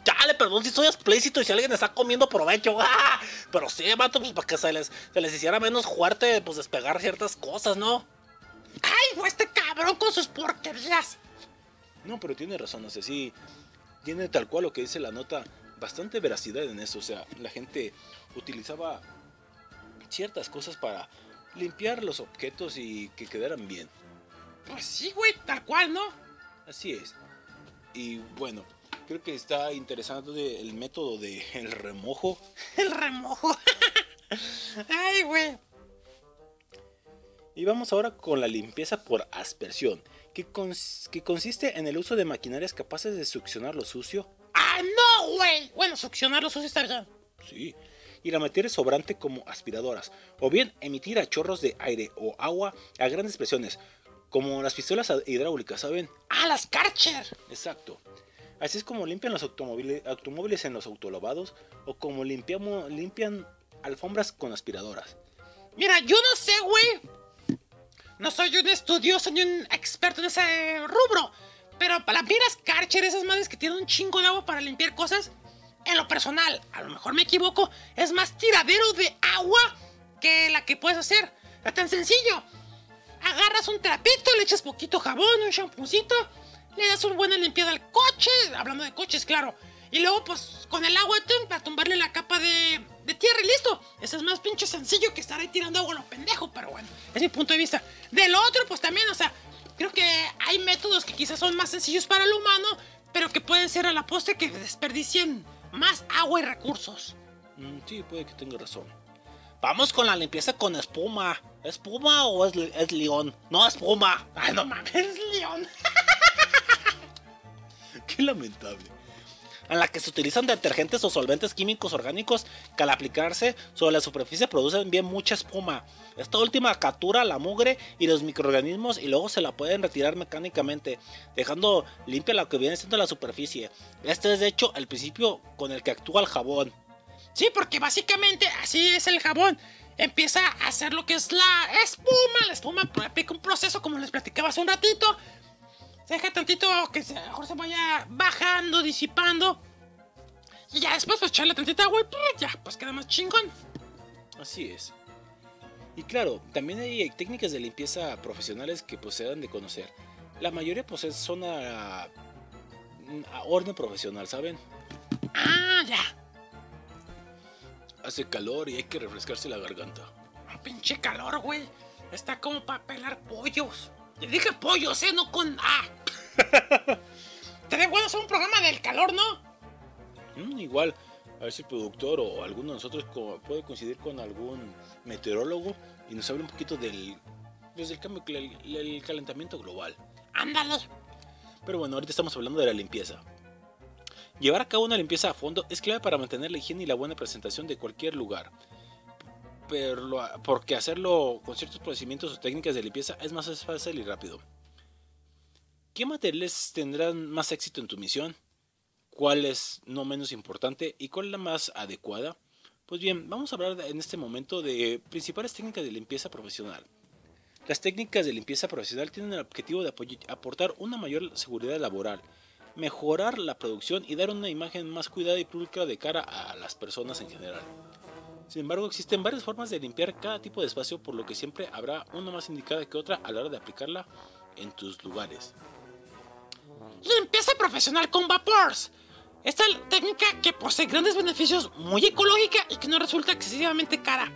Chale, perdón si soy explícito y si alguien está comiendo provecho. ¡ah! Pero sí, mato, pues para que se les, se les hiciera menos fuerte, pues despegar ciertas cosas, ¿no? ¡Ay, güey, este cabrón con sus porquerías! No, pero tiene razón, o sea, sí, tiene tal cual lo que dice la nota, bastante veracidad en eso, o sea, la gente utilizaba ciertas cosas para limpiar los objetos y que quedaran bien. Pues sí, güey, tal cual, ¿no? Así es. Y bueno, creo que está interesante el método del el remojo. El remojo. Ay, güey. Y vamos ahora con la limpieza por aspersión, que, cons- que consiste en el uso de maquinarias capaces de succionar lo sucio, ¡Ah, no, güey! Bueno, succionar los sucios está bien. sí, y la materia sobrante como aspiradoras, o bien emitir a chorros de aire o agua a grandes presiones, como las pistolas hidráulicas, ¿saben? ¡Ah, las Karcher! Exacto. Así es como limpian los automóviles, automóviles en los autolavados o como limpiamos, limpian alfombras con aspiradoras. Mira, yo no sé, güey. No soy un estudioso ni un experto en ese rubro. Pero para las Karcher, esas madres que tienen un chingo de agua para limpiar cosas, en lo personal, a lo mejor me equivoco, es más tiradero de agua que la que puedes hacer. Es tan sencillo. Agarras un trapito, le echas poquito jabón, un champucito, le das una buena limpiada al coche, hablando de coches, claro. Y luego, pues, con el agua para tumbarle la capa de, de tierra y listo. Eso es más pinche sencillo que estar ahí tirando agua a lo pendejo, pero bueno, es mi punto de vista. Del otro, pues también, o sea, creo que hay métodos que quizás son más sencillos para el humano, pero que pueden ser a la postre que desperdicien más agua y recursos. Mm, sí, puede que tenga razón. Vamos con la limpieza con espuma. ¿Espuma o es, es león? No, espuma. Ay, no mames, es león. Qué lamentable. En la que se utilizan detergentes o solventes químicos orgánicos que al aplicarse sobre la superficie producen bien mucha espuma. Esta última captura la mugre y los microorganismos y luego se la pueden retirar mecánicamente, dejando limpia lo que viene siendo la superficie. Este es de hecho el principio con el que actúa el jabón. Sí, porque básicamente así es el jabón. Empieza a hacer lo que es la espuma. La espuma aplica un proceso como les platicaba hace un ratito. Se deja tantito que se, mejor se vaya bajando, disipando. Y ya después pues echarle tantita agua y ¡pum! ya pues queda más chingón. Así es. Y claro, también hay técnicas de limpieza profesionales que pues se dan de conocer. La mayoría pues es- son a, a orden profesional, ¿saben? Ah, ya. Hace calor y hay que refrescarse la garganta. Un pinche calor, güey. Está como para pelar pollos. Le dije pollos, ¿eh? No con A. Estaría bueno hacer un programa del calor, ¿no? Mm, igual, a ver si el productor o alguno de nosotros puede coincidir con algún meteorólogo y nos hable un poquito del, pues, del cambio, el calentamiento global. Ándale. Pero bueno, ahorita estamos hablando de la limpieza. Llevar a cabo una limpieza a fondo es clave para mantener la higiene y la buena presentación de cualquier lugar. Porque hacerlo con ciertos procedimientos o técnicas de limpieza es más fácil y rápido. ¿Qué materiales tendrán más éxito en tu misión? ¿Cuál es no menos importante? ¿Y cuál es la más adecuada? Pues bien, vamos a hablar en este momento de principales técnicas de limpieza profesional. Las técnicas de limpieza profesional tienen el objetivo de aportar una mayor seguridad laboral, mejorar la producción y dar una imagen más cuidada y pública de cara a las personas en general. Sin embargo, existen varias formas de limpiar cada tipo de espacio, por lo que siempre habrá una más indicada que otra a la hora de aplicarla en tus lugares. Limpieza profesional con vapors. Esta técnica que posee grandes beneficios, muy ecológica y que no resulta excesivamente cara.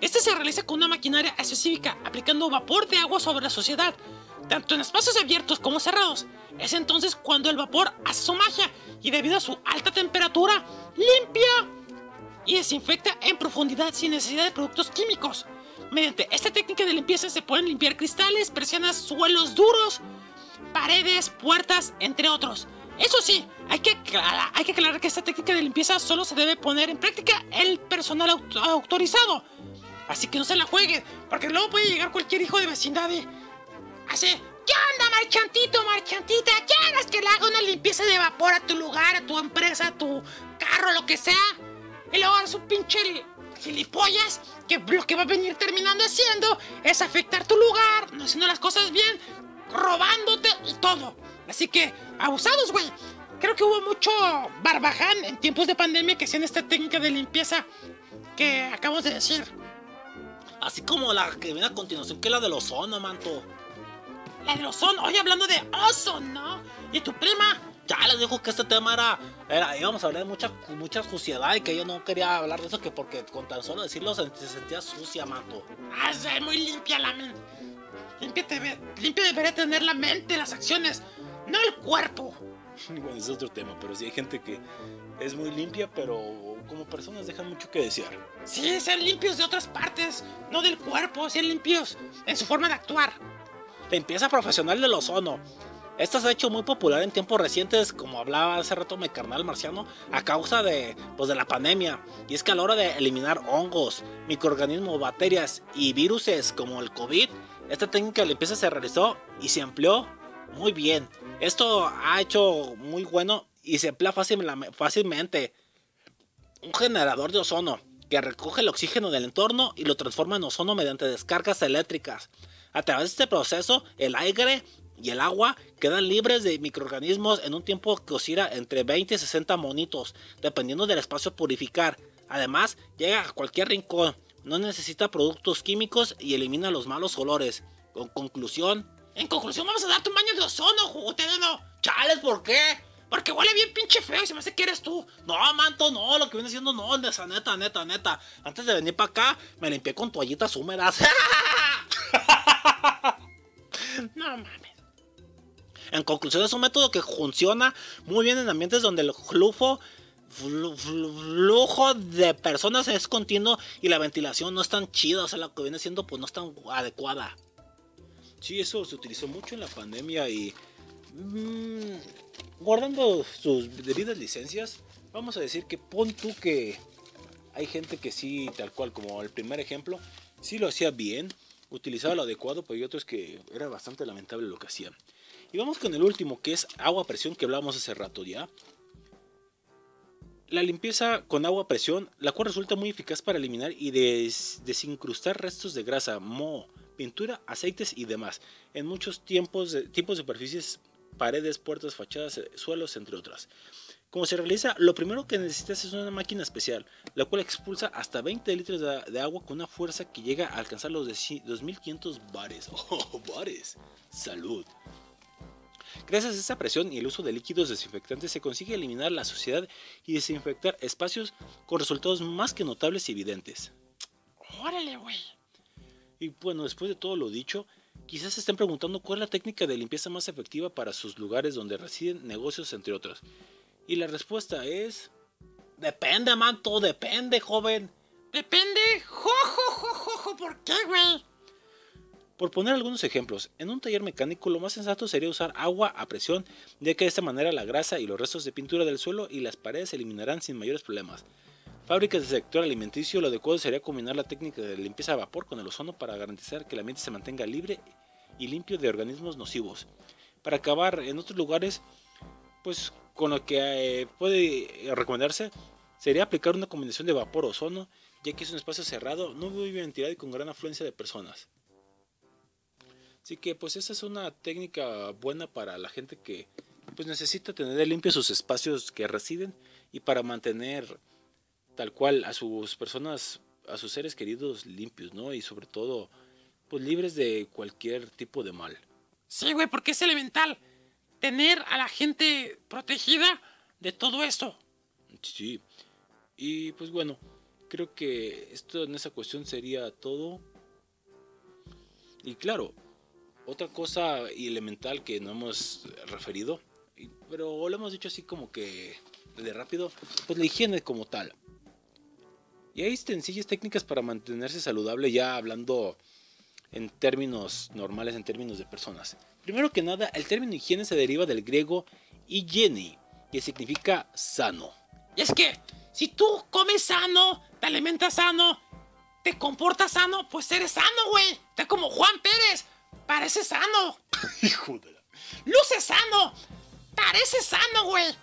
Este se realiza con una maquinaria específica, aplicando vapor de agua sobre la suciedad, tanto en espacios abiertos como cerrados. Es entonces cuando el vapor hace su magia y debido a su alta temperatura, limpia y desinfecta en profundidad sin necesidad de productos químicos. Mediante esta técnica de limpieza se pueden limpiar cristales, persianas, suelos duros, paredes, puertas, entre otros. Eso sí, hay que, aclarar, hay que aclarar que esta técnica de limpieza solo se debe poner en práctica el personal auto- autorizado. Así que no se la jueguen, porque luego puede llegar cualquier hijo de vecindad y así. ¿Qué onda, marchantito, marchantita? ¿Quieres que le haga una limpieza de vapor a tu lugar, a tu empresa, a tu carro, lo que sea? Y luego es un pinche gilipollas que lo que va a venir terminando haciendo es afectar tu lugar, no haciendo las cosas bien, robándote y todo. Así que, abusados, güey. Creo que hubo mucho barbaján en tiempos de pandemia que hacían esta técnica de limpieza que acabamos de decir. Así como la que viene a continuación, que es la del ozono, manto. La del ozono, oye, hablando de ozono, ¿no? ¿Y tu prima? Ya les dijo que este tema era, era íbamos a hablar de mucha, mucha suciedad y que yo no quería hablar de eso, que porque con tan solo decirlo se, se sentía sucia, manto. Ah, sí, muy limpia la mente. Limpia, debe- limpia debería tener la mente, las acciones, no el cuerpo. Bueno, es otro tema, pero sí hay gente que es muy limpia, pero como personas dejan mucho que desear. Sí, sean limpios de otras partes, no del cuerpo, sean limpios en su forma de actuar. Limpieza profesional del ozono. Esta se ha hecho muy popular en tiempos recientes, como hablaba hace rato mi carnal marciano, a causa de, pues, de la pandemia. Y es que a la hora de eliminar hongos, microorganismos, bacterias y viruses como el COVID, esta técnica de limpieza se realizó y se empleó muy bien. Esto ha hecho muy bueno y se emplea fácil- fácilmente. Un generador de ozono que recoge el oxígeno del entorno y lo transforma en ozono mediante descargas eléctricas. A través de este proceso, el aire y el agua quedan libres de microorganismos en un tiempo que oscila entre 20 y 60 monitos, dependiendo del espacio a purificar. Además, llega a cualquier rincón, no necesita productos químicos y elimina los malos olores. Con conclusión, En conclusión, vamos a darte un baño de ozono, jugueteno. ¡chales, ¿por qué? Porque huele bien pinche feo y se me hace que eres tú. No, manto, no, lo que viene siendo no, neta, neta, neta, neta. Antes de venir para acá, me limpié con toallitas húmedas. No mames. En conclusión, es un método que funciona muy bien en ambientes donde el flujo, flu- flu- flujo de personas es continuo y la ventilación no es tan chida, o sea, lo que viene siendo pues no es tan adecuada. Sí, eso se utilizó mucho en la pandemia y mm, guardando sus debidas licencias, vamos a decir que pon tú que hay gente que sí, tal cual como el primer ejemplo, sí lo hacía bien, utilizaba lo adecuado, pero hay otros que era bastante lamentable lo que hacían. Y vamos con el último, que es agua presión, que hablábamos hace rato ya. La limpieza con agua a presión, la cual resulta muy eficaz para eliminar y des- desincrustar restos de grasa, moho, pintura, aceites y demás, en muchos tiempos de, tipos de superficies, paredes, puertas, fachadas, eh, suelos, entre otras. Como se realiza, lo primero que necesitas es una máquina especial, la cual expulsa hasta 20 litros de, de agua con una fuerza que llega a alcanzar los de ci- 2500 bares. ¡Oh, bares! ¡Salud! Gracias a esta presión y el uso de líquidos desinfectantes se consigue eliminar la suciedad y desinfectar espacios con resultados más que notables y evidentes. Órale, güey. Y bueno, después de todo lo dicho, quizás se estén preguntando cuál es la técnica de limpieza más efectiva para sus lugares donde residen negocios, entre otros. Y la respuesta es... Depende, manto, depende, joven. Depende. Jo, jo, jo, jo, jo. ¿Por qué, güey? Por poner algunos ejemplos, en un taller mecánico lo más sensato sería usar agua a presión, ya que de esta manera la grasa y los restos de pintura del suelo y las paredes se eliminarán sin mayores problemas. Fábricas del sector alimenticio lo adecuado sería combinar la técnica de limpieza a vapor con el ozono para garantizar que el ambiente se mantenga libre y limpio de organismos nocivos. Para acabar en otros lugares, pues con lo que eh, puede recomendarse sería aplicar una combinación de vapor-ozono, ya que es un espacio cerrado, no muy ventilado y con gran afluencia de personas. Así que pues esa es una técnica buena para la gente que pues necesita tener limpios sus espacios que residen y para mantener tal cual a sus personas a sus seres queridos limpios, ¿no? Y sobre todo, pues libres de cualquier tipo de mal. Sí, güey, porque es elemental tener a la gente protegida de todo esto. Sí. Y pues bueno, creo que esto en esa cuestión sería todo. Y claro, otra cosa elemental que no hemos referido, pero lo hemos dicho así como que de rápido, pues la higiene como tal. Y hay sencillas técnicas para mantenerse saludable ya hablando en términos normales, en términos de personas. Primero que nada, el término higiene se deriva del griego hygiene, que significa sano. Y es que, si tú comes sano, te alimentas sano, te comportas sano, pues eres sano, güey. Te como Juan Pérez, parece sano. Hijo de la... Luce sano, parece sano, güey.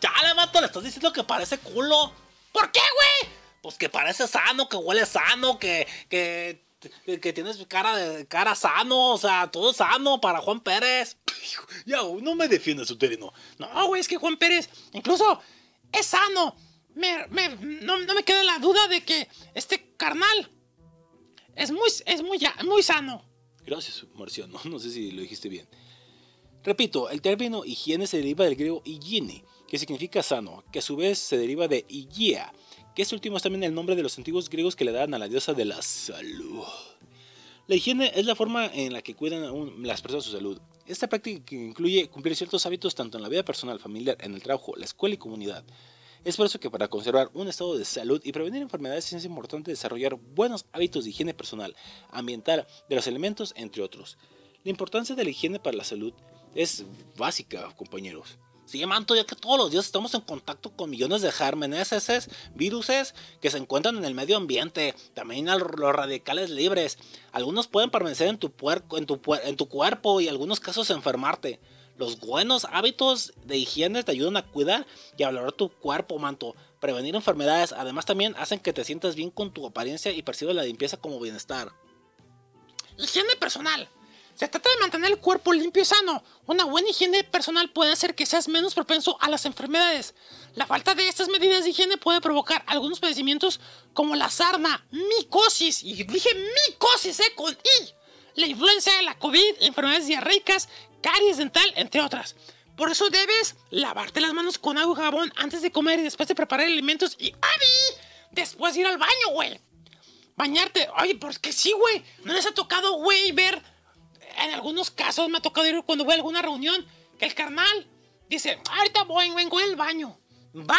Chale, vato, le estás diciendo que parece culo. ¿Por qué, güey? Pues que parece sano, que huele sano, que, que, que tienes cara de cara sano, o sea, todo sano para Juan Pérez. Ya, no me defiendas, uterino. No, güey, es que Juan Pérez, incluso, es sano. Me, me- no, no me queda la duda de que este carnal es muy, es muy, muy sano. Gracias, Marciano. No sé si lo dijiste bien. Repito, el término higiene se deriva del griego higiene, que significa sano, que a su vez se deriva de Hygia, que este último es también el nombre de los antiguos griegos que le daban a la diosa de la salud. La higiene es la forma en la que cuidan un- las personas su salud. Esta práctica incluye cumplir ciertos hábitos tanto en la vida personal, familiar, en el trabajo, la escuela y comunidad. Es por eso que para conservar un estado de salud y prevenir enfermedades es importante desarrollar buenos hábitos de higiene personal, ambiental, de los alimentos, entre otros. La importancia de la higiene para la salud es básica, compañeros. Sí, manto, ya que todos los días estamos en contacto con millones de gérmenes, viruses que se encuentran en el medio ambiente, también a los radicales libres. Algunos pueden permanecer en tu, en tu cuerpo y en algunos casos enfermarte. Los buenos hábitos de higiene te ayudan a cuidar y a valorar tu cuerpo, manto. Prevenir enfermedades, además también hacen que te sientas bien con tu apariencia y percibas la limpieza como bienestar. Higiene personal. Se trata de mantener el cuerpo limpio y sano. Una buena higiene personal puede hacer que seas menos propenso a las enfermedades. La falta de estas medidas de higiene puede provocar algunos padecimientos como la sarna, micosis, y dije micosis, eh, con I, la influencia, la COVID, enfermedades diarreicas, caries dental, entre otras. Por eso debes lavarte las manos con agua y jabón antes de comer y después de preparar alimentos y ¡Abi! Después de ir al baño, güey. Bañarte. Oye, porque sí, güey. ¿No les ha tocado, güey, ver? En algunos casos me ha tocado ir cuando voy a alguna reunión que el carnal dice, ahorita voy, vengo al baño. Van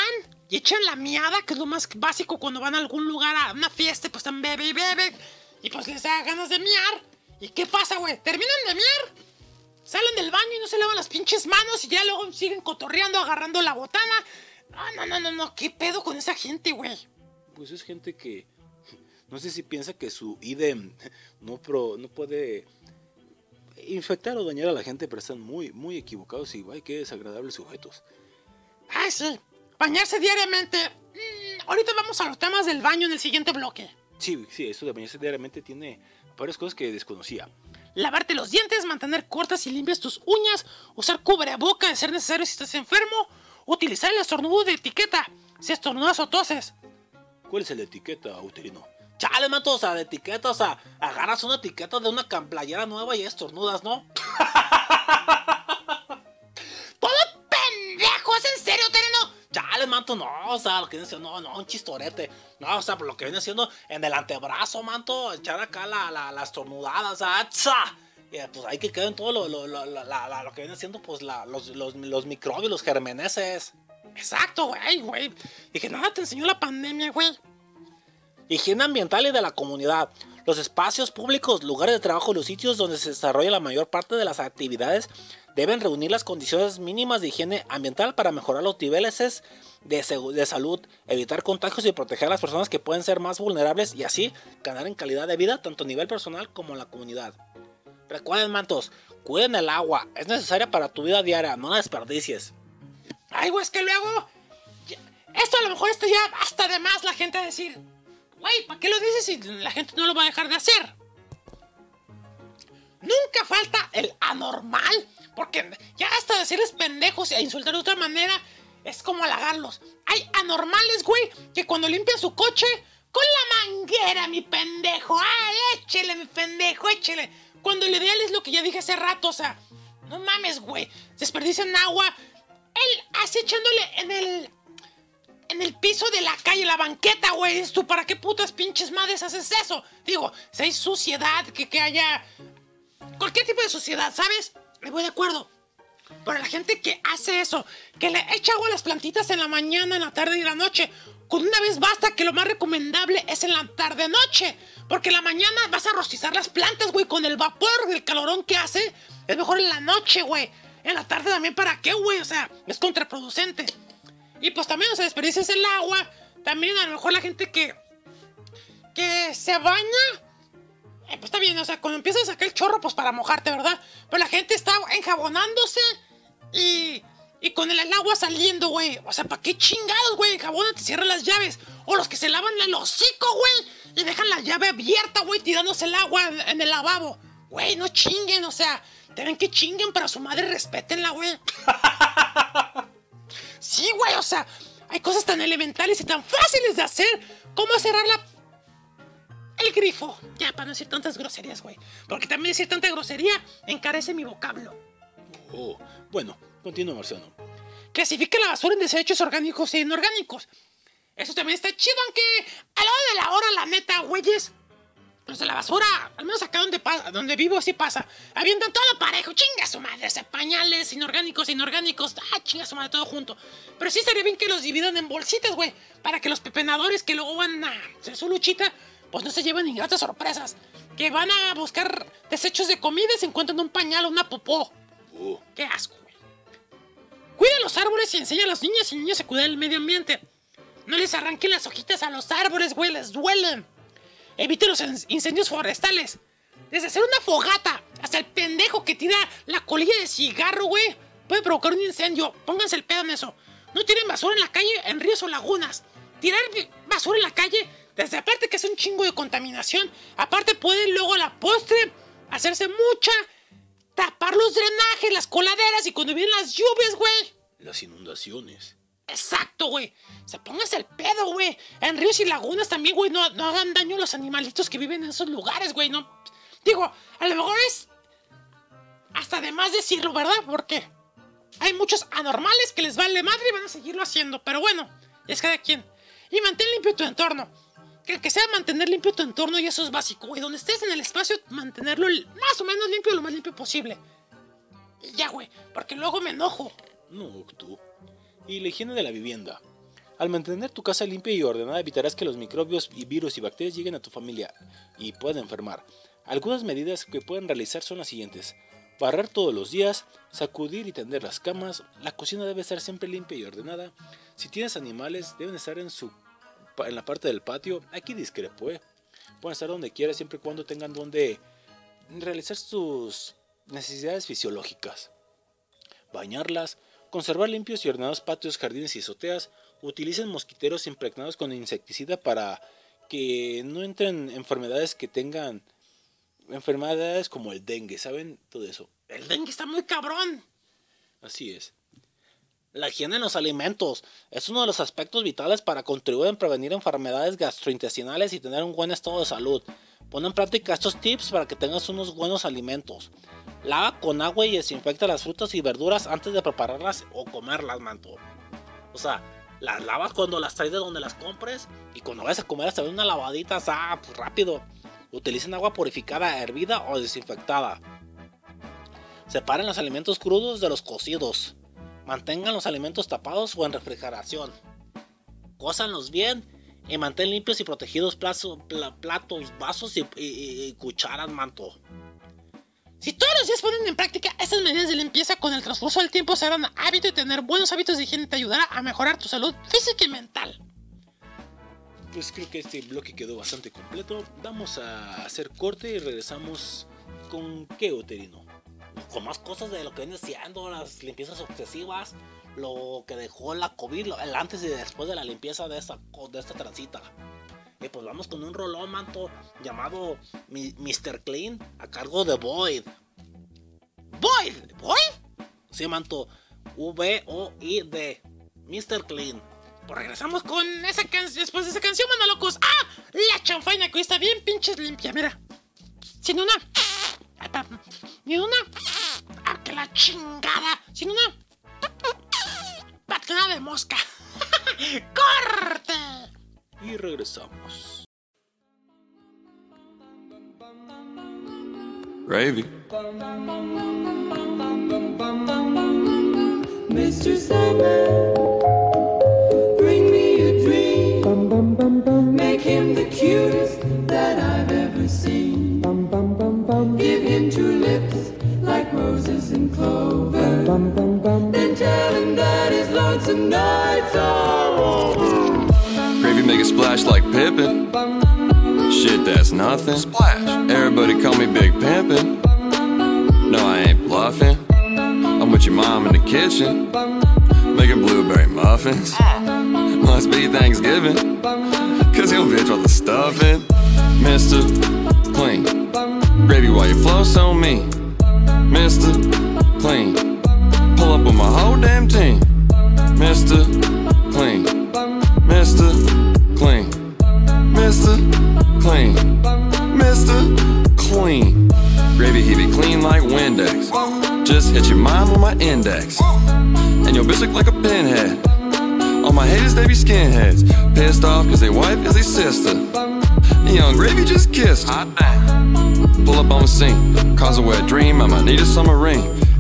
y echan la miada, que es lo más básico cuando van a algún lugar, a una fiesta, pues están bebe y bebe. Y pues les da ganas de miar. ¿Y qué pasa, güey? Terminan de miar. Salen del baño y no se lavan las pinches manos y ya luego siguen cotorreando, agarrando la botana. No, no, no, no, no. ¿Qué pedo con esa gente, güey? Pues es gente que no sé si piensa que su idem no, pro- no puede infectar o dañar a la gente, pero están muy, muy equivocados y ay, qué desagradables sujetos. Ay, sí. Bañarse diariamente. Mm, ahorita vamos a los temas del baño en el siguiente bloque. Sí, sí, eso de bañarse diariamente tiene varias cosas que desconocía. Lavarte los dientes, mantener cortas y limpias tus uñas, usar cubreboca de ser necesario si estás enfermo, utilizar el estornudo de etiqueta si estornudas o toses. ¿Cuál es la etiqueta, uterino? Chale, manto, o sea, de etiqueta, o sea, agarras una etiqueta de una cam- playera nueva y estornudas, ¿no? ¡Todo pendejo! ¿Es en serio, Tereno? Chale, manto, no, o sea, lo que viene siendo, no, no, un chistorete. No, o sea, por lo que viene siendo en el antebrazo, manto, echar acá la, la, la estornudada, o sea, ¡tsa! Y, pues ahí que queden todo lo, lo, lo, la- lo que viene siendo, pues, los, los, los microbios, los germeneses. Exacto, güey, güey. Que nada te enseñó la pandemia, güey. Higiene ambiental y de la comunidad. Los espacios públicos, lugares de trabajo los sitios donde se desarrolla la mayor parte de las actividades deben reunir las condiciones mínimas de higiene ambiental para mejorar los niveles de, salud, evitar contagios y proteger a las personas que pueden ser más vulnerables y así ganar en calidad de vida tanto a nivel personal como en la comunidad. Recuerden, mantos, cuiden el agua, es necesaria para tu vida diaria, no la desperdicies. Ay, güey, es que luego. Esto a lo mejor está ya hasta de más la gente a decir. Güey, ¿para qué lo dices si la gente no lo va a dejar de hacer? Nunca falta el anormal. Porque ya hasta decirles pendejos e insultar de otra manera es como halagarlos. Hay anormales, güey, que cuando limpian su coche, con la manguera, mi pendejo. ¡Ay, échele, mi pendejo, échele! Cuando lo ideal es lo que ya dije hace rato, o sea, no mames, güey. Desperdician agua. Él así echándole en el. En el piso de la calle, la banqueta, güey. Tú, ¿para qué putas pinches madres haces eso? Digo, si hay suciedad, que, que haya. Cualquier tipo de suciedad, ¿sabes? Me voy de acuerdo. Pero la gente que hace eso, que le echa agua a las plantitas en la mañana, en la tarde y en la noche, con una vez basta que lo más recomendable es en la tarde-noche. Porque en la mañana vas a rostizar las plantas, güey, con el vapor del calorón que hace. Es mejor en la noche, güey. En la tarde también, ¿para qué, güey? O sea, es contraproducente. Y pues también, o sea, desperdicias el agua. También a lo mejor la gente que. que se baña. Eh, pues está bien, o sea, cuando empiezas a sacar el chorro, pues para mojarte, ¿verdad? Pero la gente está enjabonándose y. Y con el, agua saliendo, güey. O sea, ¿para qué chingados, güey? Enjabónate, cierra las llaves. O los que se lavan el hocico, güey. Y dejan la llave abierta, güey, tirándose el agua en, en el lavabo. Güey, no chinguen, o sea, tienen que chinguen, pero a su madre respétenla, güey. Sí, güey, o sea, hay cosas tan elementales y tan fáciles de hacer como cerrar la... el grifo. Ya, para no decir tantas groserías, güey. Porque también decir tanta grosería encarece mi vocablo. Oh, bueno, continúa, Marciano. Clasifica la basura en desechos orgánicos e inorgánicos. Eso también está chido, aunque a la hora de la hora, la neta, güeyes. Los de la basura, al menos acá donde, donde vivo, sí pasa. Avientan todo parejo, chinga su madre, ese pañales, inorgánicos, inorgánicos, ah, chinga su madre, todo junto. Pero sí estaría bien que los dividan en bolsitas, güey, para que los pepenadores que luego van a hacer su luchita, pues no se lleven ingratas sorpresas. Que van a buscar desechos de comida y se encuentran un pañal o una popó. Oh, Qué asco, güey. Cuida los árboles y enseña a las niñas y niños a cuidar el medio ambiente. No les arranquen las hojitas a los árboles, güey, les duelen. Evite los in- incendios forestales. Desde hacer una fogata hasta el pendejo que tira la colilla de cigarro, güey, puede provocar un incendio. Pónganse el pedo en eso. No tiren basura en la calle, en ríos o lagunas. Tirar basura en la calle, desde aparte que es un chingo de contaminación, aparte puede luego a la postre hacerse mucha, tapar los drenajes, las coladeras y cuando vienen las lluvias, güey. las inundaciones. Exacto, güey. O sea, póngase el pedo, güey. En ríos y lagunas también, güey. No, no hagan daño a los animalitos que viven en esos lugares, güey. No. Digo, a lo mejor es. Hasta de más decirlo, ¿verdad? Porque hay muchos anormales que les vale madre y van a seguirlo haciendo. Pero bueno, es cada quien. Y mantén limpio tu entorno. Que, sea mantener limpio tu entorno y eso es básico, güey. Donde estés en el espacio, mantenerlo más o menos limpio, lo más limpio posible. Y ya, güey. Porque luego me enojo. No, tú. Y la higiene de la vivienda. Al mantener tu casa limpia y ordenada evitarás que los microbios y virus y bacterias lleguen a tu familia y puedan enfermar. Algunas medidas que pueden realizar son las siguientes. Barrer todos los días, sacudir y tender las camas, la cocina debe estar siempre limpia y ordenada. Si tienes animales, deben estar en, su, en la parte del patio. Aquí discrepo, ¿eh? Pueden estar donde quieras siempre y cuando tengan donde realizar sus necesidades fisiológicas bañarlas, conservar limpios y ordenados patios, jardines y azoteas, utilicen mosquiteros impregnados con insecticida para que no entren enfermedades que tengan enfermedades como el dengue, ¿saben? Todo eso. El dengue está muy cabrón. Así es. La higiene en los alimentos es uno de los aspectos vitales para contribuir en prevenir enfermedades gastrointestinales y tener un buen estado de salud. Pon en práctica estos tips para que tengas unos buenos alimentos. Lava con agua y desinfecta las frutas y verduras antes de prepararlas o comerlas, manto. O sea, las lavas cuando las traes de donde las compres y cuando vayas a comer hasta una lavadita, ah, pues rápido. Utilicen agua purificada, hervida o desinfectada. Separen los alimentos crudos de los cocidos. Mantengan los alimentos tapados o en refrigeración. Cósanlos bien y mantén limpios y protegidos platos, vasos y, y- y cucharas, manto. Si todos los días ponen en práctica estas medidas de limpieza con el transcurso del tiempo, serán hábito y tener buenos hábitos de higiene te ayudará a mejorar tu salud física y mental. Pues creo que este bloque quedó bastante completo. Vamos a hacer corte y regresamos con qué, Uterino. Con más cosas de lo que viene siendo las limpiezas obsesivas, lo que dejó la COVID, el antes y después de la limpieza de esta, de esta transita. Y pues vamos con un rolón, manto, llamado Mr. Clean, a cargo de Void. Void, Void, Sí, manto, V-O-I-D. Mr. Clean. Pues regresamos con esa canción. Después de esa canción, mano locos. ¡Ah! La chanfaina que está bien pinches limpia, mira. Sin una. Ni una. ¡Ah, que la chingada! Sin una. Patada de mosca. ¡Corte! Y regresamos. Gravy. Mr. Sandman,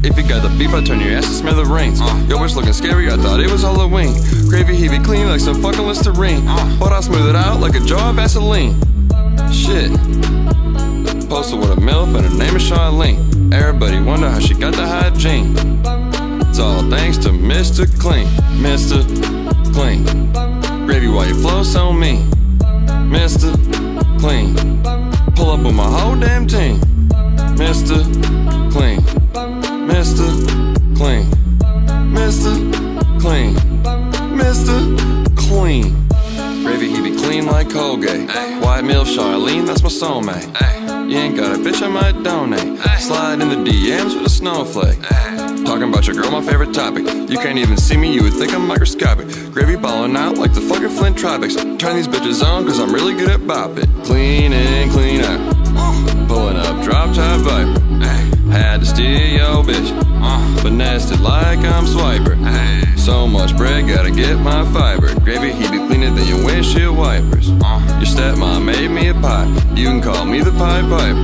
If you got the beef, I turn your ass to smithereens. Your bitch looking scary, I thought it was Halloween. Gravy, he be clean like some fucking Listerine. But I smooth it out like a jar of Vaseline. Shit. Posted with a MILF and her name is Charlene. Everybody wonder how she got the hygiene. It's all thanks to Mr. Clean. Mr. Clean. Gravy while you flow so mean. Mr. Clean. Pull up with my whole damn team. Mr. Clean. Mr. Clean. Mr. Clean. Mr. Clean. Gravy, he be clean like Colgate. White meal, Charlene, that's my soulmate. You ain't got a bitch, I might donate. Slide in the DMs with a snowflake. Talking about your girl, my favorite topic. You can't even see me, you would think I'm microscopic. Gravy balling out like the fucking Flint Tropics. Turn these bitches on, cause I'm really good at bop it. Clean in, clean out. Uh. Pulling up, drop top viper. Had to steal your bitch. Uh, but nested like I'm swiper. So much bread, gotta get my fiber. Gravy, he be cleaner than your windshield wipers. Uh. Your stepmom made me a pie. You can call me the Pie Piper.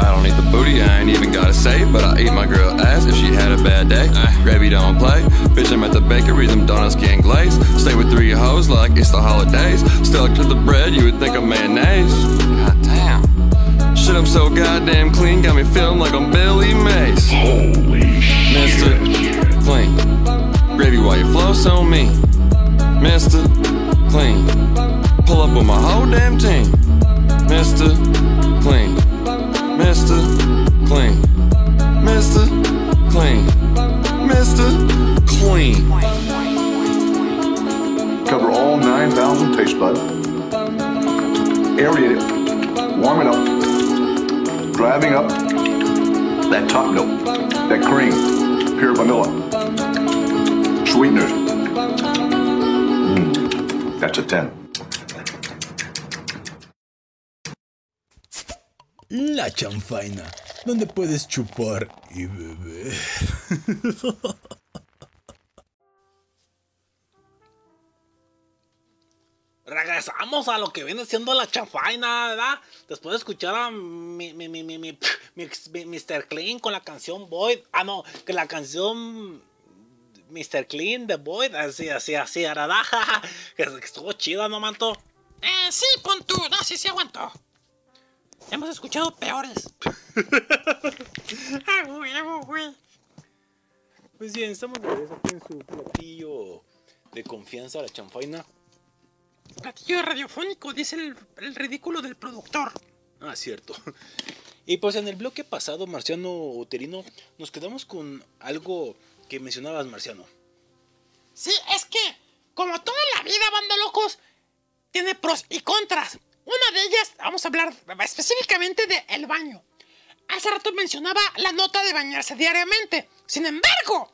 I don't eat the booty, I ain't even gotta say, but I eat my girl ass if she had a bad day. Gravy don't play. Bitch, I'm at the bakery, them donuts getting glazed. Stay with three hoes like it's the holidays. Stuck to the bread, you would think I'm mayonnaise. Shit, I'm so goddamn clean, got me feeling like I'm Billy Mays. Holy shit. Mr. Clean. Gravy while you flow so mean. Mr. Clean. Pull up with my whole damn team. Mr. Clean. Mr. Clean. Mr. Clean. Mr. Clean. Cover all 9,000 taste buds. Aerate it. Warm it up. Driving up that top note, that cream, pure vanilla, sweeteners. Mm, that's a 10. La chanfaina, donde puedes chupar y beber. Regresamos a lo que viene siendo la chafaina, ¿verdad? Después de escuchar a mi, mi, mi, mi, mi- Mr. Clean con la canción Void. Ah, no, que la canción Mr. Clean de Void. Así, así, así, ¿verdad? que estuvo chida, ¿no, manto? Eh, sí, pon tú. No, sí, sí aguanto. Hemos escuchado peores. ah, güey. Pues bien, estamos de regreso aquí en su platillo de confianza, la chanfaina. Platillo radiofónico, dice el, el ridículo del productor. Ah, cierto. Y pues en el bloque pasado, Marciano Uterino, nos quedamos con algo que mencionabas, Marciano. Sí, es que, como toda la vida, banda locos, tiene pros y contras. Una de ellas, vamos a hablar específicamente de el baño. Hace rato mencionaba la nota de bañarse diariamente. Sin embargo,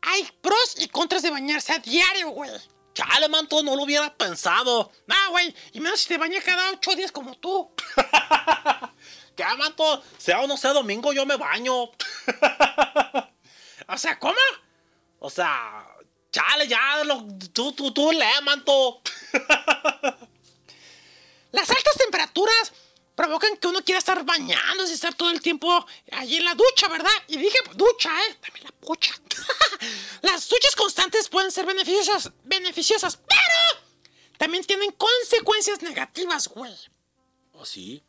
hay pros y contras de bañarse a diario, güey. Chale, manto, no lo hubiera pensado. Ah, güey, y menos si te bañas cada ocho días como tú. ¿Qué, manto? Sea o no sea domingo, yo me baño. o sea, ¿cómo? O sea, chale, ya, lo, tú, tú, tú, lee, manto. Las altas temperaturas provocan que uno quiera estar bañándose, estar todo el tiempo allí en la ducha, ¿verdad? Y dije ducha, ¿eh? También la pucha. Las duchas constantes pueden ser beneficiosas, beneficiosas, pero también tienen consecuencias negativas, güey. ¿Oh, sí?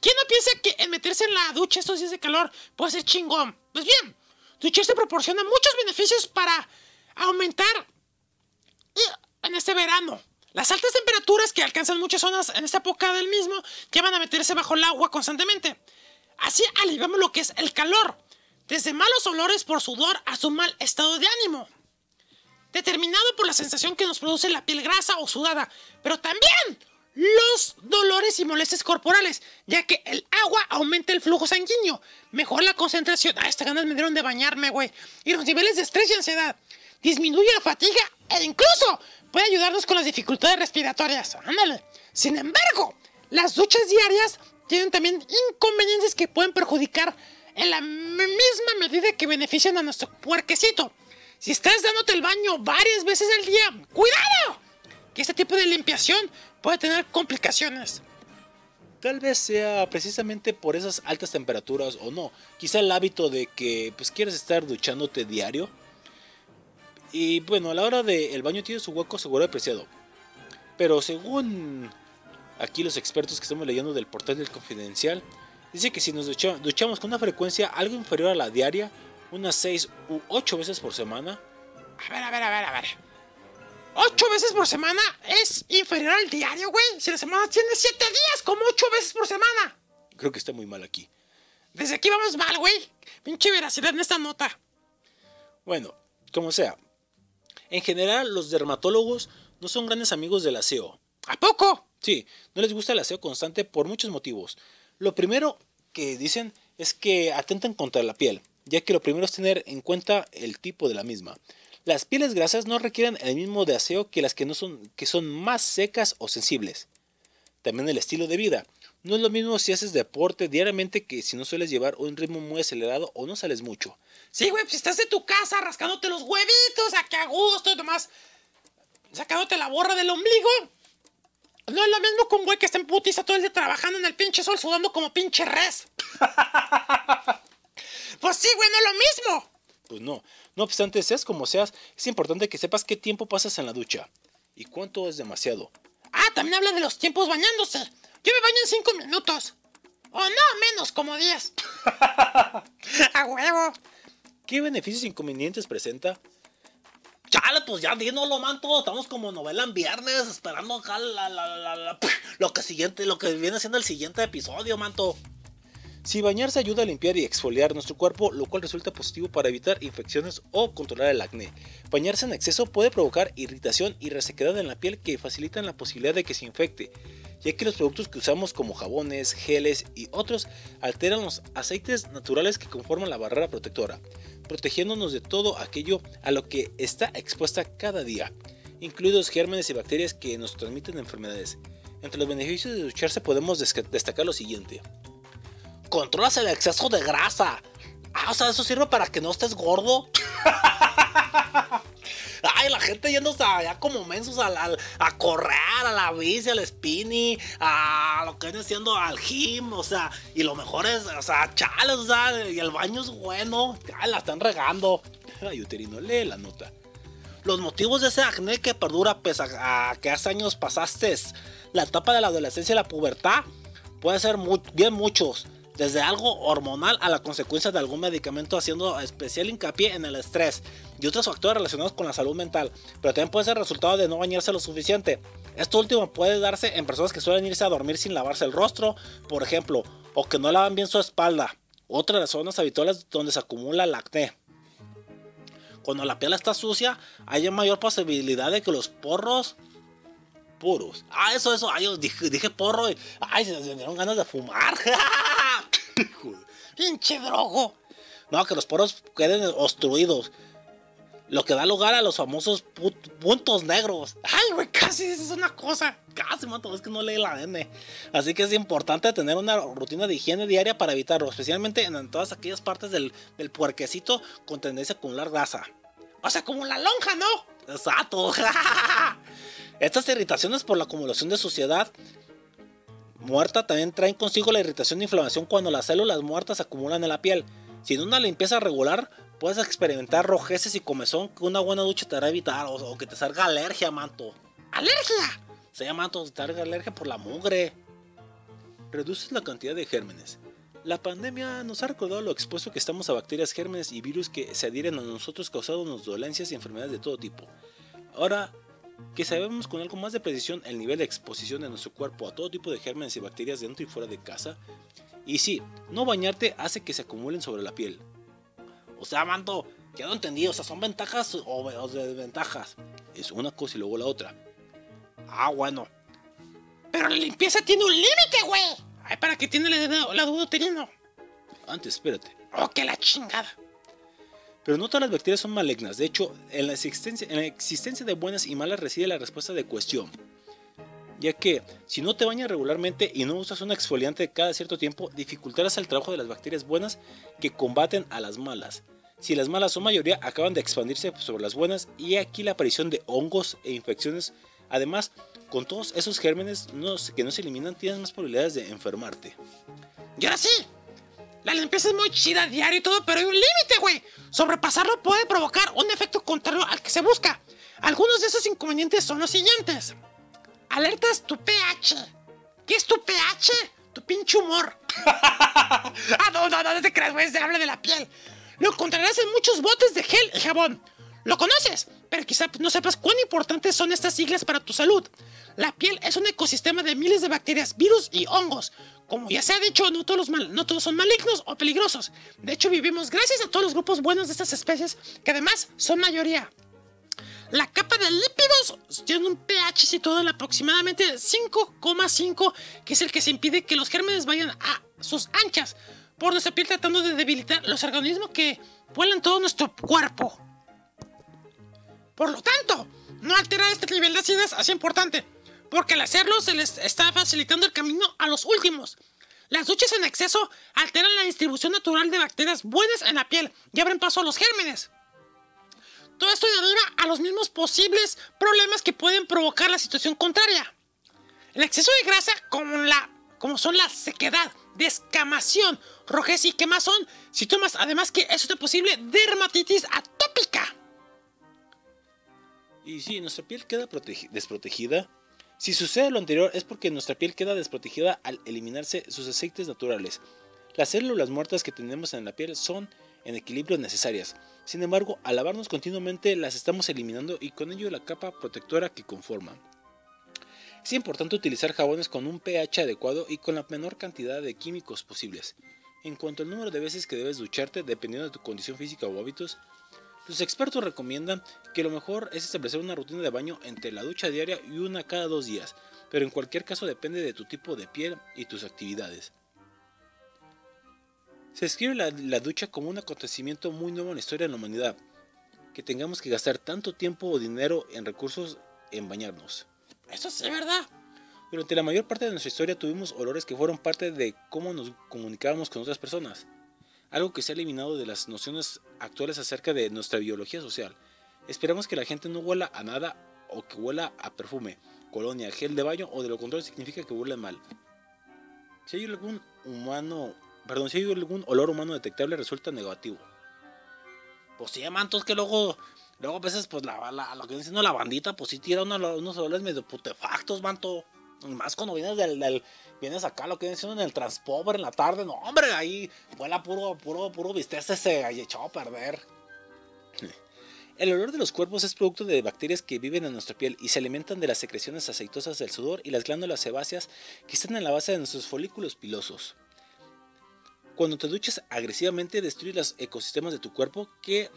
¿Quién no piensa que el meterse en la ducha estos días de calor puede ser chingón? Pues bien, ducharse proporciona muchos beneficios para aumentar en este verano. Las altas temperaturas que alcanzan muchas zonas en esta época del mismo llevan a meterse bajo el agua constantemente. Así aliviamos lo que es el calor, desde malos olores por sudor a su mal estado de ánimo, determinado por la sensación que nos produce la piel grasa o sudada, pero también los dolores y molestias corporales, ya que el agua aumenta el flujo sanguíneo, mejora la concentración, ah, estas ganas me dieron de bañarme, güey, y los niveles de estrés y ansiedad, disminuye la fatiga e incluso puede ayudarnos con las dificultades respiratorias. Ándale. Sin embargo, las duchas diarias tienen también inconvenientes que pueden perjudicar en la misma medida que benefician a nuestro puerquecito. Si estás dándote el baño varias veces al día, ¡cuidado! Que este tipo de limpiación puede tener complicaciones. Tal vez sea precisamente por esas altas temperaturas o no. Quizá el hábito de que pues quieres estar duchándote diario y bueno, a la hora del baño tiene su hueco seguro y apreciado. Pero según aquí los expertos que estamos leyendo del portal del Confidencial, dice que si nos duchamos con una frecuencia algo inferior a la diaria, unas 6 u 8 veces por semana. A ver, a ver, a ver, a ver. ¿8 veces por semana es inferior al diario, güey? Si la semana tiene 7 días, como 8 veces por semana. Creo que está muy mal aquí. Desde aquí vamos mal, güey. Pinche veracidad en esta nota. Bueno, como sea, en general, los dermatólogos no son grandes amigos del aseo. ¿A poco? Sí, no les gusta el aseo constante por muchos motivos. Lo primero que dicen es que atentan contra la piel, ya que lo primero es tener en cuenta el tipo de la misma. Las pieles grasas no requieren el mismo de aseo que las que, no son, que son más secas o sensibles. También el estilo de vida. No es lo mismo si haces deporte diariamente que si no sueles llevar un ritmo muy acelerado o no sales mucho. Sí, güey, pues estás en tu casa rascándote los huevitos, a que a gusto, nomás sacándote la borra del ombligo. No es lo mismo con un güey que está en putiza todo el día trabajando en el pinche sol sudando como pinche res. pues sí, güey, no es lo mismo. Pues no. No obstante, seas como seas, es importante que sepas qué tiempo pasas en la ducha y cuánto es demasiado. Ah, también habla de los tiempos bañándose. Yo me baño en 5 minutos. O no, menos, como 10. a huevo. ¿Qué beneficios e inconvenientes presenta? Chale, pues ya dínoslo, manto. Estamos como novela en viernes, esperando acá lo que siguiente, lo que viene siendo el siguiente episodio, manto. Si bañarse ayuda a limpiar y exfoliar nuestro cuerpo, lo cual resulta positivo para evitar infecciones o controlar el acné. Bañarse en exceso puede provocar irritación y resequedad en la piel que facilitan la posibilidad de que se infecte, ya que los productos que usamos como jabones, geles y otros alteran los aceites naturales que conforman la barrera protectora protegiéndonos de todo aquello a lo que está expuesta cada día, incluidos gérmenes y bacterias que nos transmiten enfermedades. Entre los beneficios de ducharse podemos destacar lo siguiente. Controlas el exceso de grasa. Ah, o sea, eso sirve para que no estés gordo. Ay, la gente yéndose allá como mensos a, correr, a la bici, al spinny, a lo que viene siendo al gym, o sea, y lo mejor es, o sea, chales, o sea, y el baño es bueno, ay, la están regando. Ay, uterino, lee la nota. Los motivos de ese acné que perdura pese a que hace años pasaste la etapa de la adolescencia y la pubertad pueden ser bien muchos desde algo hormonal a la consecuencia de algún medicamento haciendo especial hincapié en el estrés y otros factores relacionados con la salud mental, pero también puede ser resultado de no bañarse lo suficiente. Esto último puede darse en personas que suelen irse a dormir sin lavarse el rostro, por ejemplo, o que no lavan bien su espalda. Otra de las zonas habituales donde se acumula el acné. Cuando la piel está sucia, hay mayor posibilidad de que los porros puros. Ah, eso, eso, ay, dije, dije porro y ay, se me dieron ganas de fumar. Pinche drogo. No, que los poros queden obstruidos. Lo que da lugar a los famosos puntos negros. Ay, güey, casi es una cosa. Casi, mato, es que no lee la N. Así que es importante tener una rutina de higiene diaria para evitarlo, especialmente en todas aquellas partes del, del puerquecito con tendencia a acumular grasa. O sea, como la lonja, ¿no? Exacto. Estas irritaciones por la acumulación de suciedad muerta también traen consigo la irritación e inflamación cuando las células muertas se acumulan en la piel. Sin una limpieza regular, puedes experimentar rojeces y comezón que una buena ducha te hará evitar o, o que te salga alergia, manto. ¡Alergia! Se llama manto, te salga alergia por la mugre. Reduces la cantidad de gérmenes. La pandemia nos ha recordado lo expuesto que estamos a bacterias, gérmenes y virus que se adhieren a nosotros causándonos dolencias y enfermedades de todo tipo. Ahora que sabemos con algo más de precisión el nivel de exposición de nuestro cuerpo a todo tipo de gérmenes y bacterias dentro y fuera de casa, y sí, no bañarte hace que se acumulen sobre la piel. O sea, manto, ya no entendí, o sea, ¿son ventajas o, desventajas? Es una cosa y luego la otra. Ah, bueno. Pero la limpieza tiene un límite, güey. Ay, ¿para qué tiene la, la duda uterino? Antes, espérate. Oh, que la chingada. Pero no todas las bacterias son malignas. De hecho, en la, existencia, de buenas y malas reside la respuesta de cuestión. Ya que, si no te bañas regularmente y no usas un exfoliante cada cierto tiempo, dificultarás el trabajo de las bacterias buenas que combaten a las malas. Si las malas son mayoría, acaban de expandirse sobre las buenas y aquí la aparición de hongos e infecciones. Además, con todos esos gérmenes que no se eliminan, tienes más probabilidades de enfermarte. Y ahora sí, la limpieza es muy chida diario y todo, pero hay un límite, güey. Sobrepasarlo puede provocar un efecto contrario al que se busca. Algunos de esos inconvenientes son los siguientes. Alertas tu pH. ¿Qué es tu pH? Tu pinche humor. ah, no, no, no, no te creas, güey, se habla de la piel. Lo encontrarás en muchos botes de gel y jabón. Lo conoces, pero quizá no sepas cuán importantes son estas siglas para tu salud. La piel es un ecosistema de miles de bacterias, virus y hongos. Como ya se ha dicho, no todos, los mal- no todos son malignos o peligrosos. De hecho, vivimos gracias a todos los grupos buenos de estas especies, que además son mayoría. La capa de lípidos tiene un pH situado en aproximadamente 5,5, que es el que se impide que los gérmenes vayan a sus anchas por nuestra piel tratando de debilitar los organismos que vuelan todo nuestro cuerpo. Por lo tanto, no alterar este nivel de acidez es importante, porque al hacerlo se les está facilitando el camino a los últimos. Las duchas en exceso alteran la distribución natural de bacterias buenas en la piel y abren paso a los gérmenes. Todo esto deriva a los mismos posibles problemas que pueden provocar la situación contraria. El exceso de grasa, como, la, como son la sequedad, descamación, rojez y quemazón, síntomas además que es posible dermatitis atópica. Y si nuestra piel queda protegi- desprotegida, si sucede lo anterior es porque nuestra piel queda desprotegida al eliminarse sus aceites naturales. Las células muertas que tenemos en la piel son en equilibrio necesarias. Sin embargo, al lavarnos continuamente las estamos eliminando y con ello la capa protectora que conforman. Es importante utilizar jabones con un pH adecuado y con la menor cantidad de químicos posibles. En cuanto al número de veces que debes ducharte, dependiendo de tu condición física o hábitos, los expertos recomiendan que lo mejor es establecer una rutina de baño entre la ducha diaria y una cada dos días, pero en cualquier caso depende de tu tipo de piel y tus actividades. Se describe la, la ducha como un acontecimiento muy nuevo en la historia de la humanidad, que tengamos que gastar tanto tiempo o dinero en recursos en bañarnos. Eso sí, ¿verdad? Durante la mayor parte de nuestra historia tuvimos olores que fueron parte de cómo nos comunicábamos con otras personas, algo que se ha eliminado de las nociones actuales acerca de nuestra biología social. Esperamos que la gente no huela a nada o que huela a perfume, colonia, gel de baño o de lo contrario significa que huele mal. Si hay algún humano, perdón, si hay algún olor humano detectable resulta negativo. Pues sí, mantos que luego, luego a veces pues la, la- lo que siendo la bandita, pues sí tira uno- unos olores medio putefactos, manto. Y más cuando vienes del, del- vienes acá, lo que viene siendo en el transpover en la tarde, no hombre, ahí vuela puro, puro, puro bistec se ahí echado a perder. El olor de los cuerpos es producto de bacterias que viven en nuestra piel y se alimentan de las secreciones aceitosas del sudor y las glándulas sebáceas que están en la base de nuestros folículos pilosos. Cuando te duchas agresivamente destruyes los ecosistemas de tu cuerpo que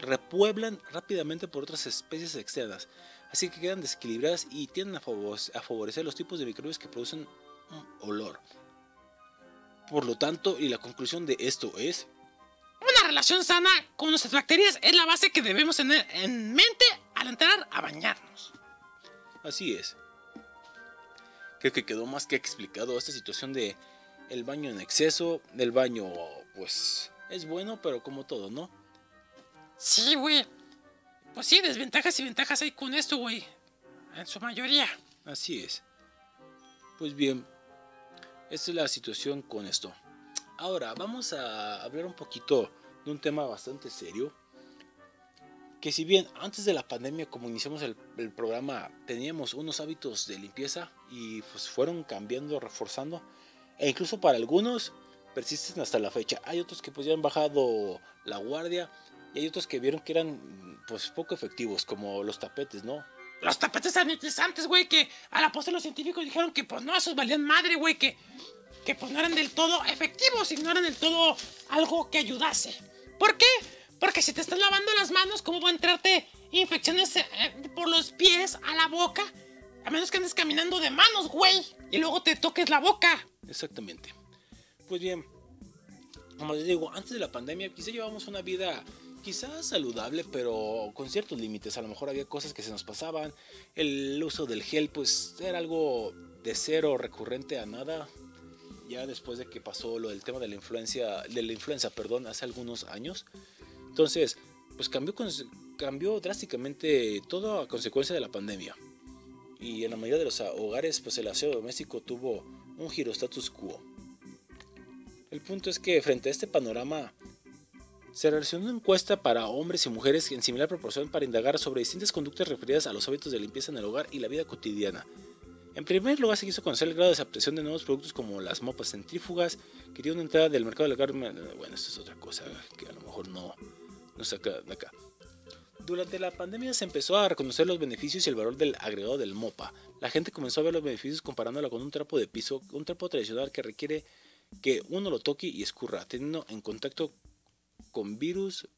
repueblan rápidamente por otras especies externas, así que quedan desequilibradas y tienden a favor- a favorecer los tipos de microbios que producen un olor. Por lo tanto, y la conclusión de esto es, Una una relación sana con nuestras bacterias es la base que debemos tener en mente al entrar a bañarnos. Así es. Creo que quedó más que explicado esta situación de el baño en exceso, el baño pues es bueno, pero como todo, ¿no? Sí, güey. Pues sí, desventajas y ventajas hay con esto, güey. En su mayoría. Así es. Pues bien, esta es la situación con esto. Ahora, vamos a hablar un poquito de un tema bastante serio. Que si bien antes de la pandemia, como iniciamos el, el programa, teníamos unos hábitos de limpieza y pues fueron cambiando, reforzando. E incluso para algunos persisten hasta la fecha. Hay otros que pues ya han bajado la guardia y hay otros que vieron que eran pues poco efectivos, como los tapetes, ¿no? Los tapetes sanitizantes, güey, que a la postre los científicos dijeron que pues no, esos valían madre, güey, que, que pues no eran del todo efectivos y no eran del todo algo que ayudase. ¿Por qué? Porque si te estás lavando las manos, ¿cómo va a entrarte infecciones eh, por los pies a la boca? A menos que andes caminando de manos, güey, y luego te toques la boca. Exactamente. Pues bien, como les digo, antes de la pandemia quizá llevábamos una vida quizás saludable, pero con ciertos límites. A lo mejor había cosas que se nos pasaban. El uso del gel, pues era algo de cero recurrente a nada. Ya después de que pasó lo del tema de la influencia, de la influenza, perdón, hace algunos años. Entonces, pues cambió, cambió drásticamente todo a consecuencia de la pandemia. Y en la mayoría de los hogares, pues el aseo doméstico tuvo un giro status quo. El punto es que frente a este panorama se realizó una encuesta para hombres y mujeres en similar proporción para indagar sobre distintas conductas referidas a los hábitos de limpieza en el hogar y la vida cotidiana. En primer lugar se quiso conocer el grado de aceptación de nuevos productos como las mopas centrífugas, que tienen una entrada del mercado del hogar. Bueno, esto es otra cosa que a lo mejor no, no saca de acá. Durante la pandemia se empezó a reconocer los beneficios y el valor del agregado del MOPA. La gente comenzó a ver los beneficios comparándola con un trapo de piso, un trapo tradicional que requiere que uno lo toque y escurra, teniendo en contacto con virus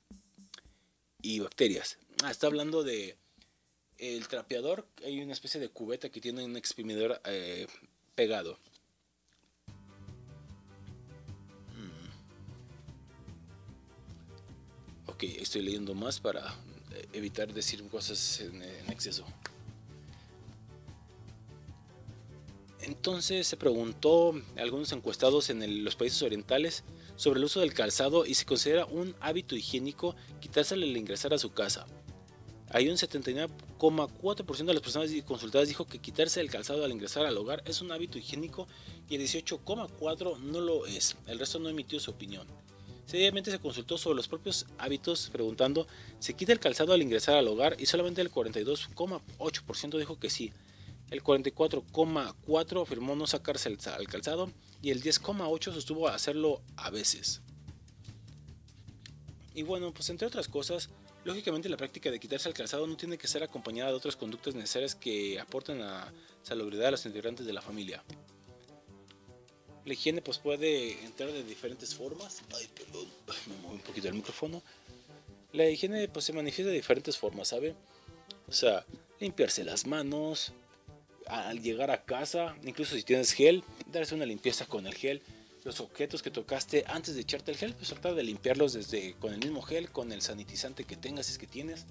y bacterias. Ah, está hablando de el trapeador. Hay una especie de cubeta que tiene un exprimidor eh, pegado. Mm. Ok, estoy leyendo más para eh, evitar decir cosas en, exceso. Entonces se preguntó a algunos encuestados en los países orientales sobre el uso del calzado y se considera un hábito higiénico quitárselo al ingresar a su casa. Hay un 79,4% de las personas consultadas dijo que quitarse el calzado al ingresar al hogar es un hábito higiénico y el 18,4% no lo es. El resto no emitió su opinión. Seguidamente se consultó sobre los propios hábitos preguntando ¿se quita el calzado al ingresar al hogar? y solamente el 42,8% dijo que sí. El 44,4% afirmó no sacarse al calzado y el 10,8% sostuvo hacerlo a veces. Y bueno, pues entre otras cosas, lógicamente la práctica de quitarse el calzado no tiene que ser acompañada de otras conductas necesarias que aporten a salubridad a los integrantes de la familia. La higiene pues puede entrar de diferentes formas. Ay, perdón, me moví un poquito el micrófono. La higiene pues se manifiesta de diferentes formas, ¿sabe? O sea, limpiarse las manos, al llegar a casa, incluso si tienes gel, darse una limpieza con el gel. Los objetos que tocaste antes de echarte el gel, pues tratar de limpiarlos desde con el mismo gel, con el sanitizante que tengas, si es que tienes.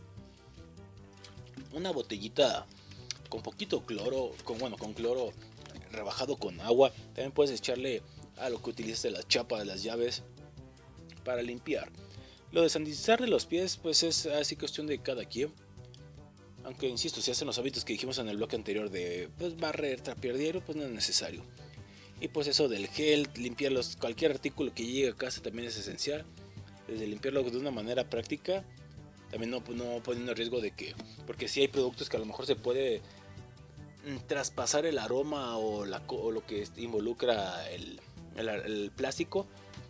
Una botellita con poquito cloro, con bueno, con cloro rebajado con agua. También puedes echarle a lo que utilices de la chapa de las llaves para limpiar. Lo de sanitizar de los pies, pues es así cuestión de cada quien. Aunque insisto, si hacen los hábitos que dijimos en el bloque anterior de pues, barrer, trapear diario, pues no es necesario. Y pues eso del gel, limpiarlos, cualquier artículo que llegue a casa también es esencial. Desde limpiarlo de una manera práctica, también no, no poniendo riesgo de que, porque si hay productos que a lo mejor se puede mm, traspasar el aroma o, lo que involucra el, el- plástico,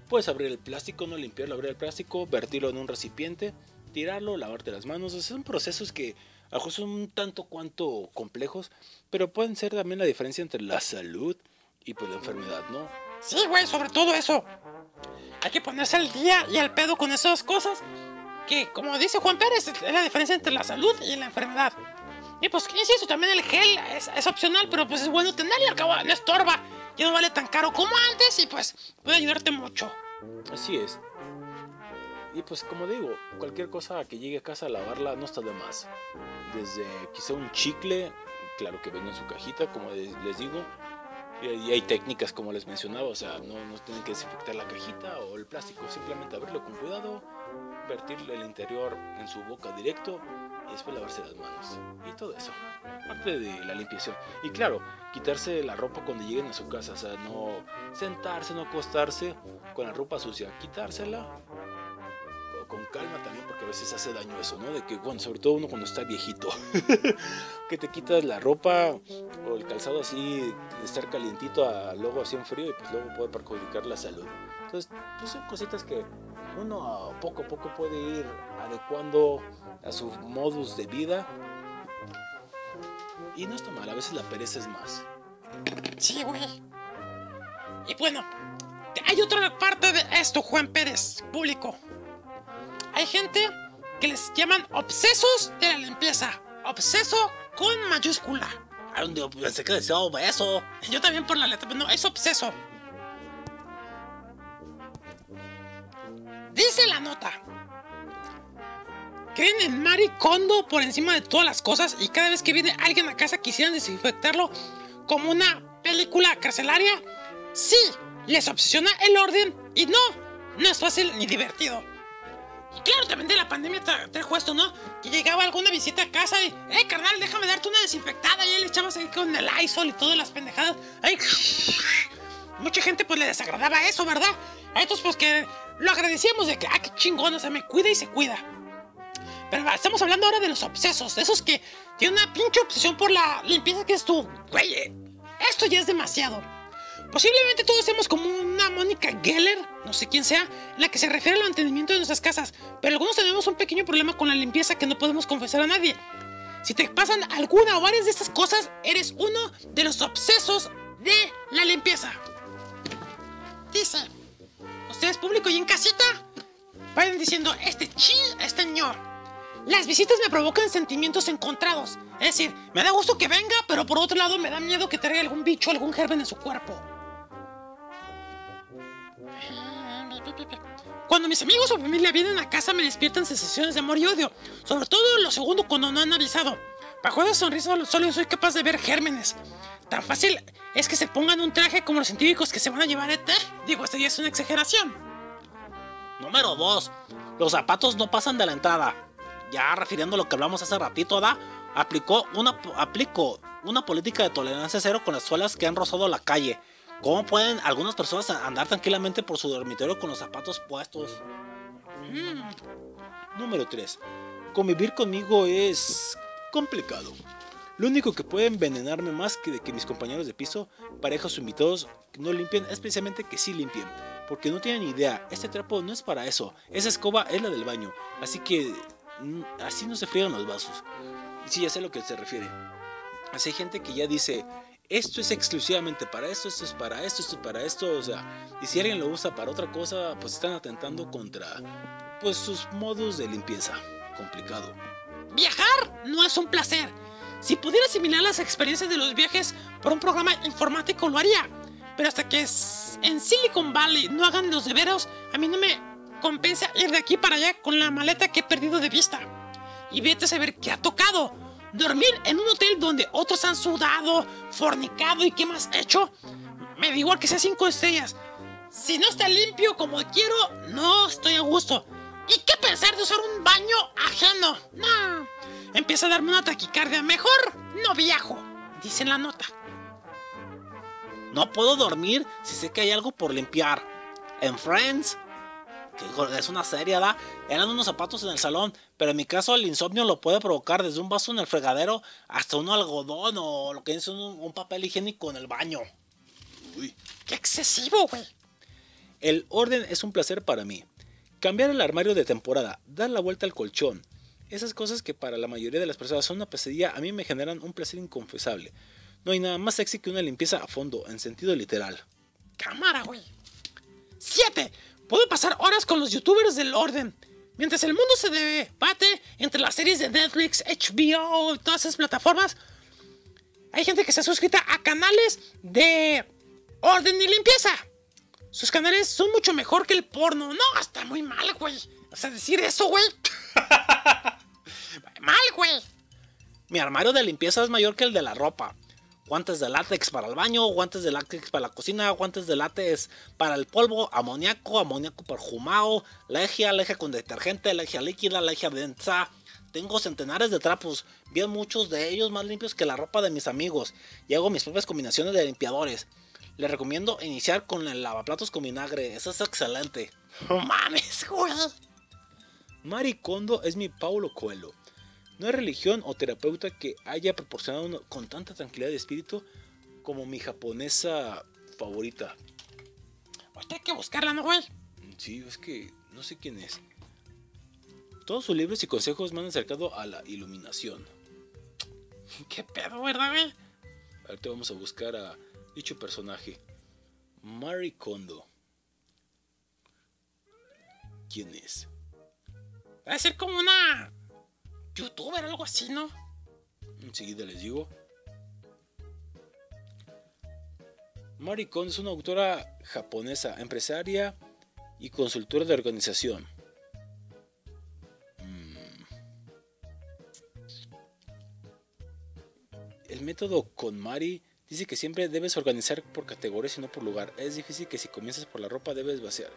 puedes abrir el plástico, no limpiarlo, abrir el plástico, vertirlo en un recipiente, tirarlo, lavarte las manos. Son procesos que a lo mejor son un tanto cuanto complejos, pero pueden ser también la diferencia entre la salud y pues la enfermedad, ¿no? Sí, güey, sobre todo eso. Hay que ponerse al día y al pedo con esas cosas. Que, como dice Juan Pérez, es la diferencia entre la salud y la enfermedad. Y pues, insisto, también el gel es, es opcional, pero pues es bueno tenerlo al cabo no estorba. Ya no vale tan caro como antes y pues puede ayudarte mucho. Así es. Y pues como digo, cualquier cosa que llegue a casa a lavarla no está de más. Desde quizá un chicle, claro que venga en su cajita, como les digo. Y hay técnicas como les mencionaba, o sea, no, no tienen que desinfectar la cajita o el plástico, simplemente abrirlo con cuidado, vertirle el interior en su boca directo y después lavarse las manos. Y todo eso, parte de la limpieza. Y claro, quitarse la ropa cuando lleguen a su casa, o sea, no sentarse, no acostarse con la ropa sucia, quitársela calma también porque a veces hace daño eso, ¿no? De que, bueno, sobre todo uno cuando está viejito, que te quitas la ropa o el calzado así, de estar calientito a luego así en frío y pues luego puede perjudicar la salud. Entonces, pues son cositas que uno poco a poco puede ir adecuando a su modus de vida. Y no está mal, a veces la pereza es más. Sí, güey. Y bueno, hay otra parte de esto, Juan Pérez, público. Hay gente que les llaman obsesos de la limpieza. Obseso con mayúscula. Ay, un día pensé que decía obeso. Yo también por la letra, pero no, es obseso. Dice la nota. Creen en Marie Kondo por encima de todas las cosas y cada vez que viene alguien a casa quisieran desinfectarlo como una película carcelaria. Sí, les obsesiona el orden y no, no es fácil ni divertido. Y claro, también de la pandemia tra- trajo esto, ¿no? Que llegaba alguna visita a casa y, eh, carnal, déjame darte una desinfectada. Y ahí le echabas ahí con el Lysol y todas las pendejadas. Ay, mucha gente pues le desagradaba eso, ¿verdad? A estos pues que lo agradecíamos de que, ah, qué chingón, o sea, me cuida y se cuida. Pero estamos hablando ahora de los obsesos, de esos que tienen una pinche obsesión por la limpieza que es tú. Güey, eh, esto ya es demasiado. Posiblemente todos seamos como una Mónica Geller, no sé quién sea, la que se refiere al mantenimiento de nuestras casas, pero algunos tenemos un pequeño problema con la limpieza que no podemos confesar a nadie. Si te pasan alguna o varias de estas cosas, eres uno de los obsesos de la limpieza. Dice, ustedes público y en casita, vayan diciendo, este chi, este señor. Las visitas me provocan sentimientos encontrados. Es decir, me da gusto que venga, pero por otro lado me da miedo que traiga algún bicho, algún germen en su cuerpo. Cuando mis amigos o familia vienen a casa me despiertan sensaciones de amor y odio. Sobre todo lo segundo cuando no han avisado. Bajo esa sonrisa solo soy capaz de ver gérmenes. Tan fácil es que se pongan un traje como los científicos que se van a llevar ET. Digo, esta ya es una exageración. Número 2. Los zapatos no pasan de la entrada. Ya refiriendo a lo que hablamos hace ratito, ¿da? Aplicó una, aplicó una política de tolerancia cero con las suelas que han rozado la calle. ¿Cómo pueden algunas personas andar tranquilamente por su dormitorio con los zapatos puestos? Número 3. Convivir conmigo es complicado. Lo único que puede envenenarme más que de que mis compañeros de piso, parejas o invitados no limpien es precisamente que sí limpien. Porque no tienen idea, este trapo no es para eso. Esa escoba es la del baño. Así que mm, así no se friegan los vasos. Sí, ya sé a lo que se refiere. Así hay gente que ya dice, esto es exclusivamente para esto, esto es para esto, esto es para esto. O sea, y si alguien lo usa para otra cosa, pues están atentando contra pues sus modos de limpieza. Complicado. Viajar no es un placer. Si pudiera asimilar las experiencias de los viajes por un programa informático lo haría. Pero hasta que en Silicon Valley no hagan los deberes, a mí no me compensa ir de aquí para allá con la maleta que he perdido de vista. Y vete a saber qué ha tocado. Dormir en un hotel donde otros han sudado, fornicado y qué más hecho. Me da igual que sea cinco estrellas. Si no está limpio como quiero, no estoy a gusto. ¿Y qué pensar de usar un baño ajeno? No. Empieza a darme una taquicardia. Mejor no viajo, dice en la nota. No puedo dormir si sé que hay algo por limpiar. En Friends, es una serie, ¿da? Eran unos zapatos en el salón, pero en mi caso el insomnio lo puede provocar desde un vaso en el fregadero hasta un algodón o lo que es un, un papel higiénico en el baño. Uy. ¡Qué excesivo, güey! El orden es un placer para mí. Cambiar el armario de temporada, dar la vuelta al colchón. Esas cosas que para la mayoría de las personas son una pesadilla, a mí me generan un placer inconfesable. No hay nada más sexy que una limpieza a fondo, en sentido literal. Cámara, güey. 7. Puedo pasar horas con los youtubers del orden. Mientras el mundo se debate entre las series de Netflix, HBO, todas esas plataformas, hay gente que está suscrita a canales de orden y limpieza. Sus canales son mucho mejor que el porno. No, está muy mal, güey. O sea, decir eso, güey. Mal, güey. Mi armario de limpieza es mayor que el de la ropa. Guantes de látex para el baño, guantes de látex para la cocina, guantes de látex para el polvo, amoníaco, amoníaco perfumado, legia, legia con detergente, legia líquida, legia densa. Tengo centenares de trapos, bien muchos de ellos más limpios que la ropa de mis amigos, y hago mis propias combinaciones de limpiadores. Les recomiendo iniciar con el lavaplatos con vinagre, eso es excelente. No mames, güey. Mari Kondo es mi Paulo Coelho. No hay religión o terapeuta que haya proporcionado uno con tanta tranquilidad de espíritu como mi japonesa favorita. Ahorita hay que buscarla, ¿no, güey? Sí, es que no sé quién es. Todos sus libros y consejos me han acercado a la iluminación. ¿Qué pedo, verdad, güey? Ahorita vamos a buscar a dicho personaje. Mari Kondo. ¿Quién es? Debe ser como una youtuber algo así, ¿no? Enseguida les digo. Mari Kondo es una autora japonesa, empresaria y consultora de organización. Mm. El método con Mari dice que siempre debes organizar por categorías y no por lugar. Es difícil que si comienzas por la ropa debes vaciar.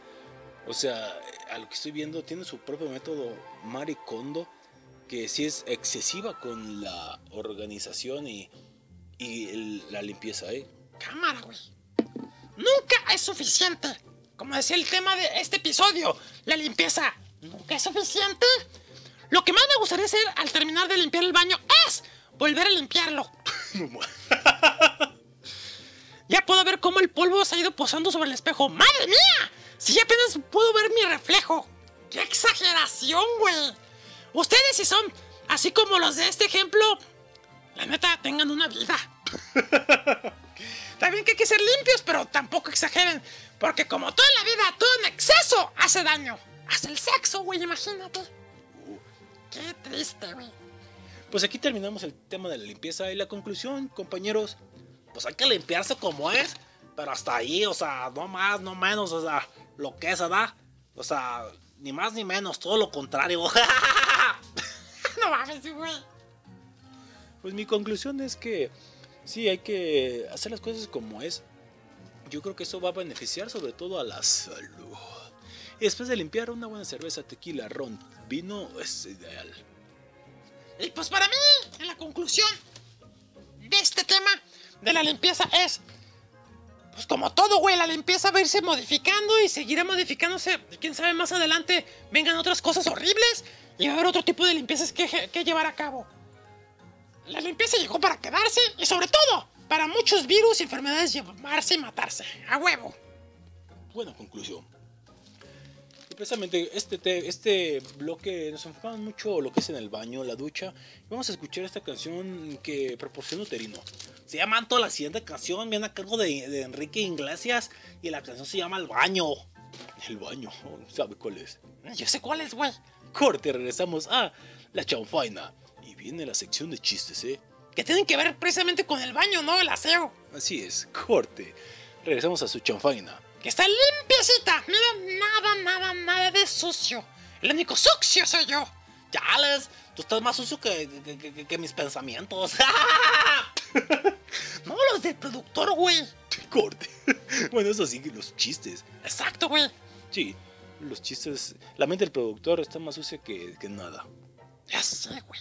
O sea, a lo que estoy viendo, tiene su propio método Mari Kondo, que sí es excesiva con la organización y, y el- la limpieza, ¿eh? Cámara, güey. Nunca es suficiente. Como decía el tema de este episodio, la limpieza nunca es suficiente. Lo que más me gustaría hacer al terminar de limpiar el baño es volver a limpiarlo. ya puedo ver cómo el polvo se ha ido posando sobre el espejo. ¡Madre mía! Si ya apenas puedo ver mi reflejo. ¡Qué exageración, güey! Ustedes si son así como los de este ejemplo, la neta, tengan una vida. Bien que hay que ser limpios, pero tampoco exageren. Porque como toda la vida, todo en exceso hace daño. Hace el sexo, güey, imagínate. Qué triste, güey. Pues aquí terminamos el tema de la limpieza y la conclusión, compañeros. Pues hay que limpiarse como es, pero hasta ahí, o sea, no más, no menos, o sea, lo que es, ¿verdad? O sea, ni más ni menos, todo lo contrario. no mames, güey. Pues mi conclusión es que sí, hay que hacer las cosas como es. Yo creo que eso va a beneficiar sobre todo a la salud. Y después de limpiar una buena cerveza, tequila, ron, vino, es ideal. Y pues para mí, en la conclusión de este tema de la limpieza es, pues como todo, güey, la limpieza va a irse modificando y seguirá modificándose. Quién sabe, más adelante vengan otras cosas horribles y va a haber otro tipo de limpiezas que, que llevar a cabo. La limpieza llegó para quedarse y sobre todo para muchos virus y enfermedades llevarse y matarse. A huevo. Buena conclusión. Y precisamente este, te- este bloque nos enfocamos mucho lo que es en el baño, la ducha. Y vamos a escuchar esta canción que proporciona Terino. Se llama Anto, la siguiente canción viene a cargo de, de Enrique Iglesias y la canción se llama El Baño. El baño, ¿sabe cuál es? Yo sé cuál es, güey. Corte, regresamos a la chanfaina. Y viene la sección de chistes, ¿eh? Que tienen que ver precisamente con el baño, ¿no? El aseo. Así es, corte. Regresamos a su chanfaina. Que está limpiecita. Mira, nada, nada, nada de sucio. El único sucio soy yo. Ya, Les, tú estás más sucio que, que- que- que- que mis pensamientos. No, los del productor, güey. Corte. Bueno, eso sí, los chistes. Exacto, güey. Sí, los chistes. La mente del productor está más sucia que, que nada. Ya sé, güey.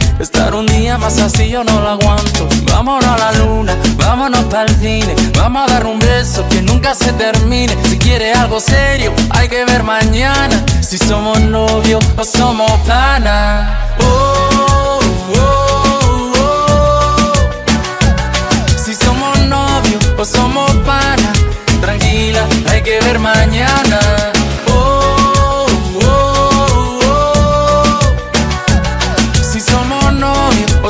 Estar un día más así yo no lo aguanto. Vámonos a la luna, vámonos para el cine. Vamos a dar un beso que nunca se termine. Si quiere algo serio, hay que ver mañana. Si somos novios o somos pana. Oh, oh, oh, si somos novios o somos pana. Tranquila, hay que ver mañana.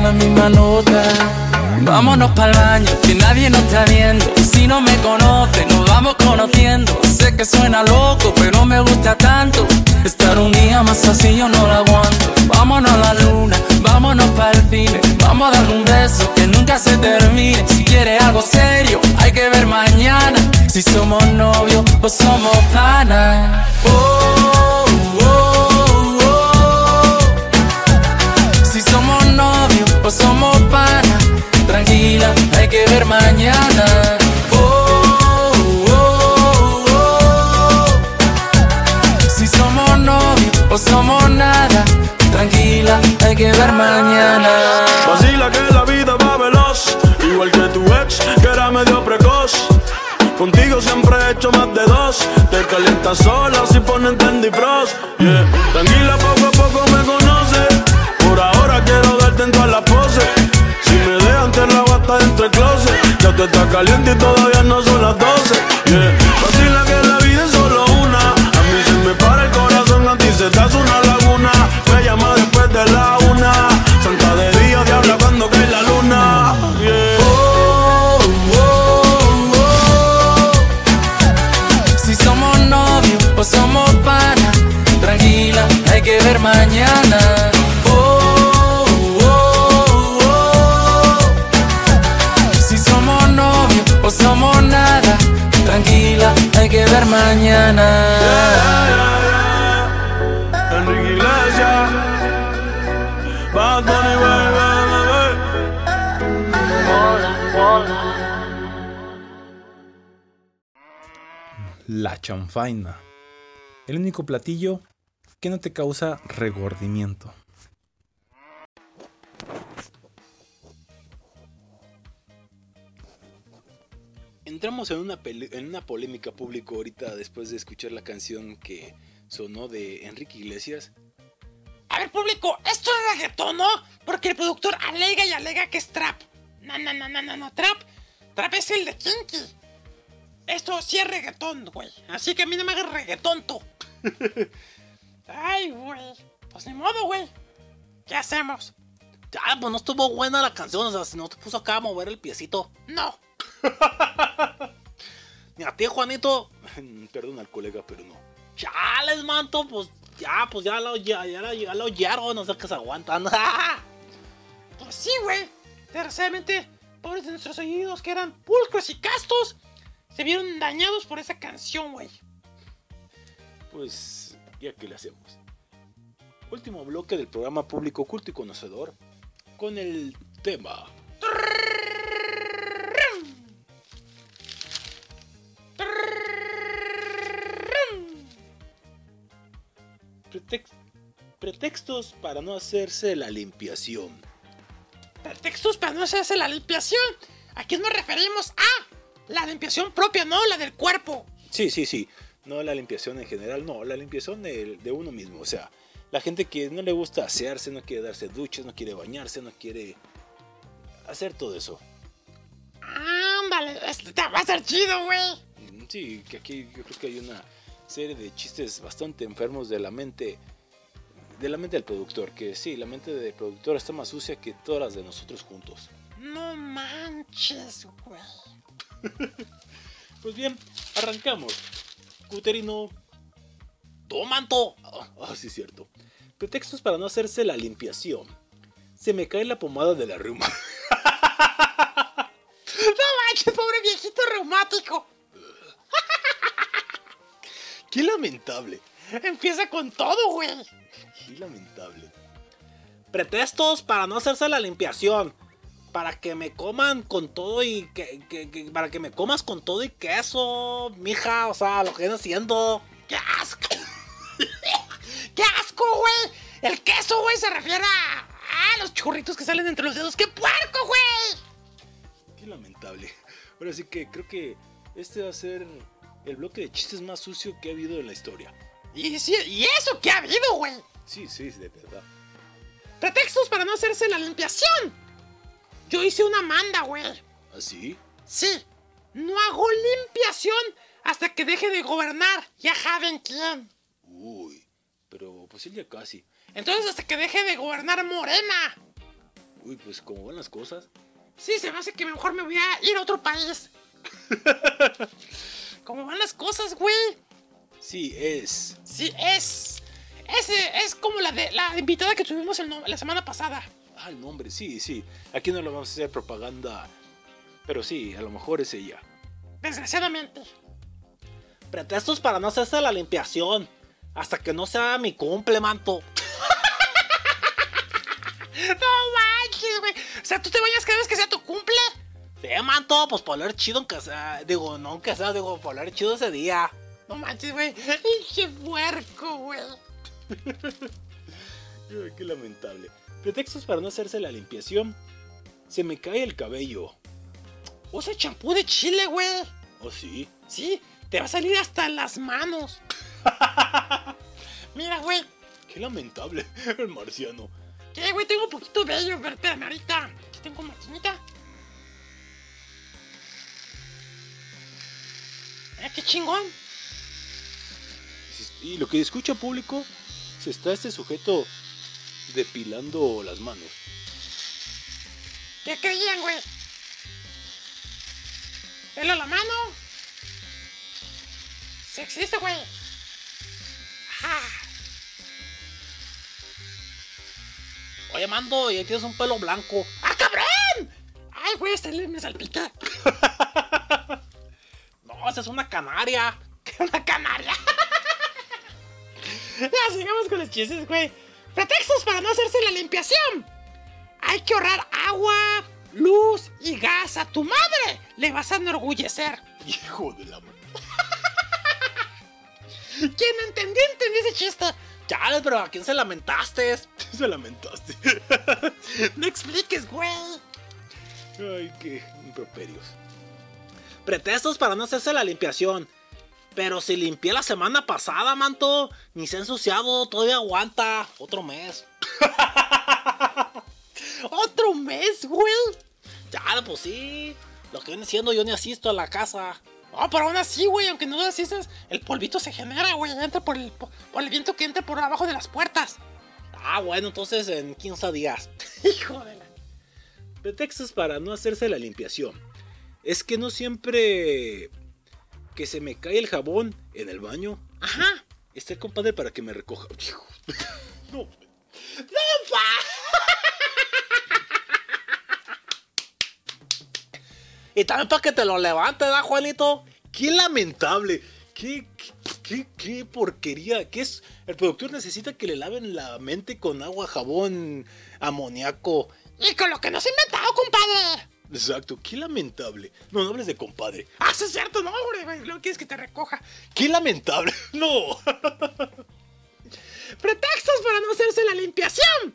en la misma nota. Vámonos pa'l baño, que nadie nos está viendo. Si no me conoce, nos vamos conociendo. Sé que suena loco, pero me gusta tanto. Estar un día más así yo no lo aguanto. Vámonos a la luna, vámonos pa'l cine. Vamos a dar un beso que nunca se termine. Si quieres algo serio, hay que ver mañana. Si somos novios o somos panas. Oh, somos panas, tranquila, hay que ver mañana. Oh, oh, oh. Si somos novios o somos nada, tranquila, hay que ver mañana. Vacila que la vida va veloz, igual que tu ex, que era medio precoz. Contigo siempre he hecho más de dos. Te calientas sola si ponen Candy Frost. Tranquila, poco a poco me conoces. Closet. Ya tú estás caliente y todavía no son las 12. Yeah. Mañana. Enrique Iglesias. Bad Bunny, wey, wey, wey, La chanfaina. El único platillo que no te causa regordimiento. Entramos en una, pele- en una polémica pública ahorita después de escuchar la canción que sonó de Enrique Iglesias. A ver, público, esto es reggaetón, ¿no? Porque el productor alega y alega que es trap. No, no, no, no, no, no, trap. Trap es el de Kinky. Esto sí es reggaetón, güey. Así que a mí no me hagas reggaetón, tú. Ay, güey. Pues ni modo, güey. ¿Qué hacemos? Ya, pues no estuvo buena la canción, o sea, si no te puso acá a mover el piecito. No. Ni a ti, Juanito. Perdón al colega, pero no. Chales, manto, pues ya, pues ya lo, ya, ya, ya no sé qué se aguantan. Pues sí, güey. Desgraciadamente, pobres de nuestros oídos que eran pulcros y castos, se vieron dañados por esa canción, güey. Pues, ¿ya qué le hacemos? Último bloque del programa público culto y conocedor con el tema. Pretex- pretextos para no hacerse la limpiación. Pretextos para no hacerse la limpiación. ¿A quién nos referimos? Ah, la limpiación propia, ¿no? La del cuerpo. Sí, sí, sí. No la limpiación en general, no, la limpiación de, de uno mismo. O sea, la gente que no le gusta asearse, no quiere darse duchas, no quiere bañarse, no quiere hacer todo eso. Ándale, te va a ser chido, güey. Mm, Sí, que aquí yo creo que hay una serie de chistes bastante enfermos de la mente de la mente del productor, que sí, la mente del productor está más sucia que todas las de nosotros juntos. No manches, güey. Pues bien, arrancamos. Cuterino. ¡Tomanto! Ah, ah, sí, cierto. Pretextos para no hacerse la limpiación. Se me cae la pomada de la ruma. No manches, pobre viejito reumático. ¡Qué lamentable! Empieza con todo, güey. ¡Qué lamentable! Pretextos para no hacerse la limpiación. para que me coman con todo y que, para que me comas con todo y queso, mija, o sea, lo que viene haciendo. ¡Qué asco! ¡Qué asco, güey! El queso, güey, se refiere a, a los churritos que salen entre los dedos. ¡Qué puerco, güey! Qué lamentable. Ahora sí que creo que este va a ser el bloque de chistes más sucio que ha habido en la historia. ¿Y, sí, ¿y eso qué ha habido, güey? Sí, sí, de verdad. Pretextos para no hacerse la limpiación. Yo hice una manda, güey. ¿Así? Sí, no hago limpiación hasta que deje de gobernar. Ya saben quién. Uy, pero pues él ya casi. Entonces hasta que deje de gobernar Morena. Uy, pues como van las cosas. Sí, se me hace que mejor me voy a ir a otro país. ¿Cómo van las cosas, güey? Sí, es. Sí, es. Ese es como la de la invitada que tuvimos el no- la semana pasada. Ah, el nombre, sí, sí. Aquí no le vamos a hacer propaganda. Pero sí, a lo mejor es ella. Desgraciadamente. Pretextos para no hacerse la limpiación. Hasta que no sea mi cumple, manto. No manches, güey. O sea, ¿tú te bañas cada vez que sea tu cumple? Sí, manto, pues para oler chido aunque sea. Digo, no aunque sea, digo, para oler chido ese día. No manches, güey. ¡Qué puerco, güey! Ay, qué lamentable. Pretextos para no hacerse la limpiación. Se me cae el cabello. Usa champú de chile, güey. ¿Oh, sí? Sí, te va a salir hasta en las manos. Mira, güey. Qué lamentable, el marciano. ¿Qué, güey? Tengo un poquito de vello, pero espérame ahorita. Aquí tengo maquinita. Eh, qué chingón. Y lo que escucha público, se está este sujeto depilando las manos. ¿Qué creían, güey? Pelo a la mano. Sí existe, güey. Ajá. Oye, mando, ya tienes un pelo blanco. ¡Ah, cabrón! Ay, güey, este me salpica. Esa es una canaria. Una canaria. ya, sigamos con los chistes, güey. Pretextos para no hacerse la limpiación. Hay que ahorrar agua, luz y gas a tu madre. Le vas a enorgullecer. Hijo de la... Quien entendió, entendió ese chiste. Chale, pero ¿a quién se lamentaste? Se lamentaste. No expliques, güey. Ay, qué improperios. Pretextos para no hacerse la limpiación. Pero si limpié la semana pasada, manto, ni se ha ensuciado, todavía aguanta. Otro mes. Otro mes, güey. Ya, pues sí. Lo que viene siendo, yo ni asisto a la casa. No, pero aún así, güey, aunque no lo asistas, el polvito se genera, güey. Entra por el, por el viento que entra por abajo de las puertas. Ah, bueno, entonces en 15 días. Hijo de la. Pretextos para no hacerse la limpiación. Es que no siempre que se me cae el jabón en el baño. Ajá. Está el compadre para que me recoja. Hijo. No. ¡No, pa! Y también para que te lo levantes, ¿da, Juanito? Qué lamentable. Qué, qué, qué, qué porquería. ¿Qué es? El productor necesita que le laven la mente con agua, jabón, amoníaco. Y con lo que nos ha inventado, compadre. Exacto, qué lamentable. No, no hables de compadre. Ah, sí es cierto, no, güey, güey. Luego quieres que te recoja. Qué lamentable. No. Pretextos para no hacerse la limpiación.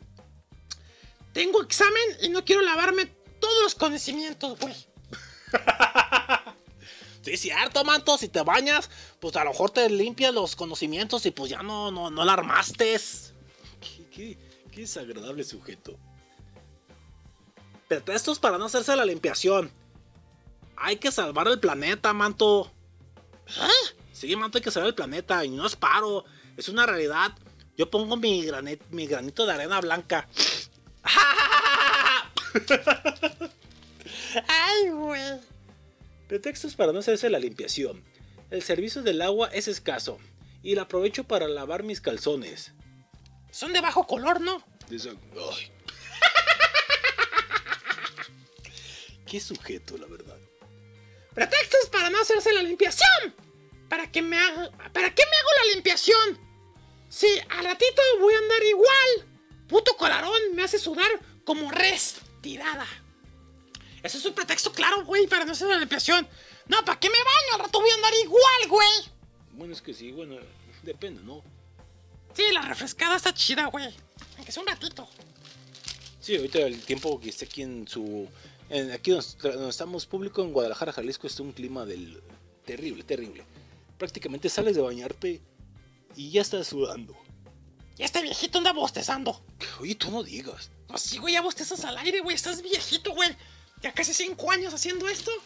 Tengo examen y no quiero lavarme todos los conocimientos, güey. Sí, es cierto, manto. Si te bañas, pues a lo mejor te limpias los conocimientos y pues ya no, no, no la armaste. Qué, qué, qué desagradable sujeto. Pretextos para no hacerse la limpiación. Hay que salvar el planeta, manto. ¿Eh? Sí, manto, hay que salvar el planeta. Y no es paro. Es una realidad. Yo pongo mi, granito de arena blanca. Ay, güey. Pretextos para no hacerse la limpiación. El servicio del agua es escaso y la aprovecho para lavar mis calzones. Son de bajo color, ¿no? Esa- ay. Qué sujeto, la verdad. Pretextos para no hacerse la limpiación. ¿Para qué me hago, ¿para qué me hago la limpiación? Sí, al ratito voy a andar igual. Puto colarón me hace sudar como res tirada. Ese es un pretexto claro, güey, para no hacer la limpiación. No, ¿para qué me baño? Al rato voy a andar igual, güey. Bueno, es que sí, bueno, depende, ¿no? Sí, la refrescada está chida, güey. Aunque sea un ratito. Sí, ahorita el tiempo que esté aquí en su. En- aquí donde, donde estamos público, en Guadalajara, Jalisco, está un clima del. terrible, terrible. Prácticamente sales de bañarte y ya estás sudando. Y este viejito anda bostezando. Oye, tú no digas. No, sí, güey, ya bostezas al aire, güey. Estás viejito, güey. Ya casi cinco años haciendo esto.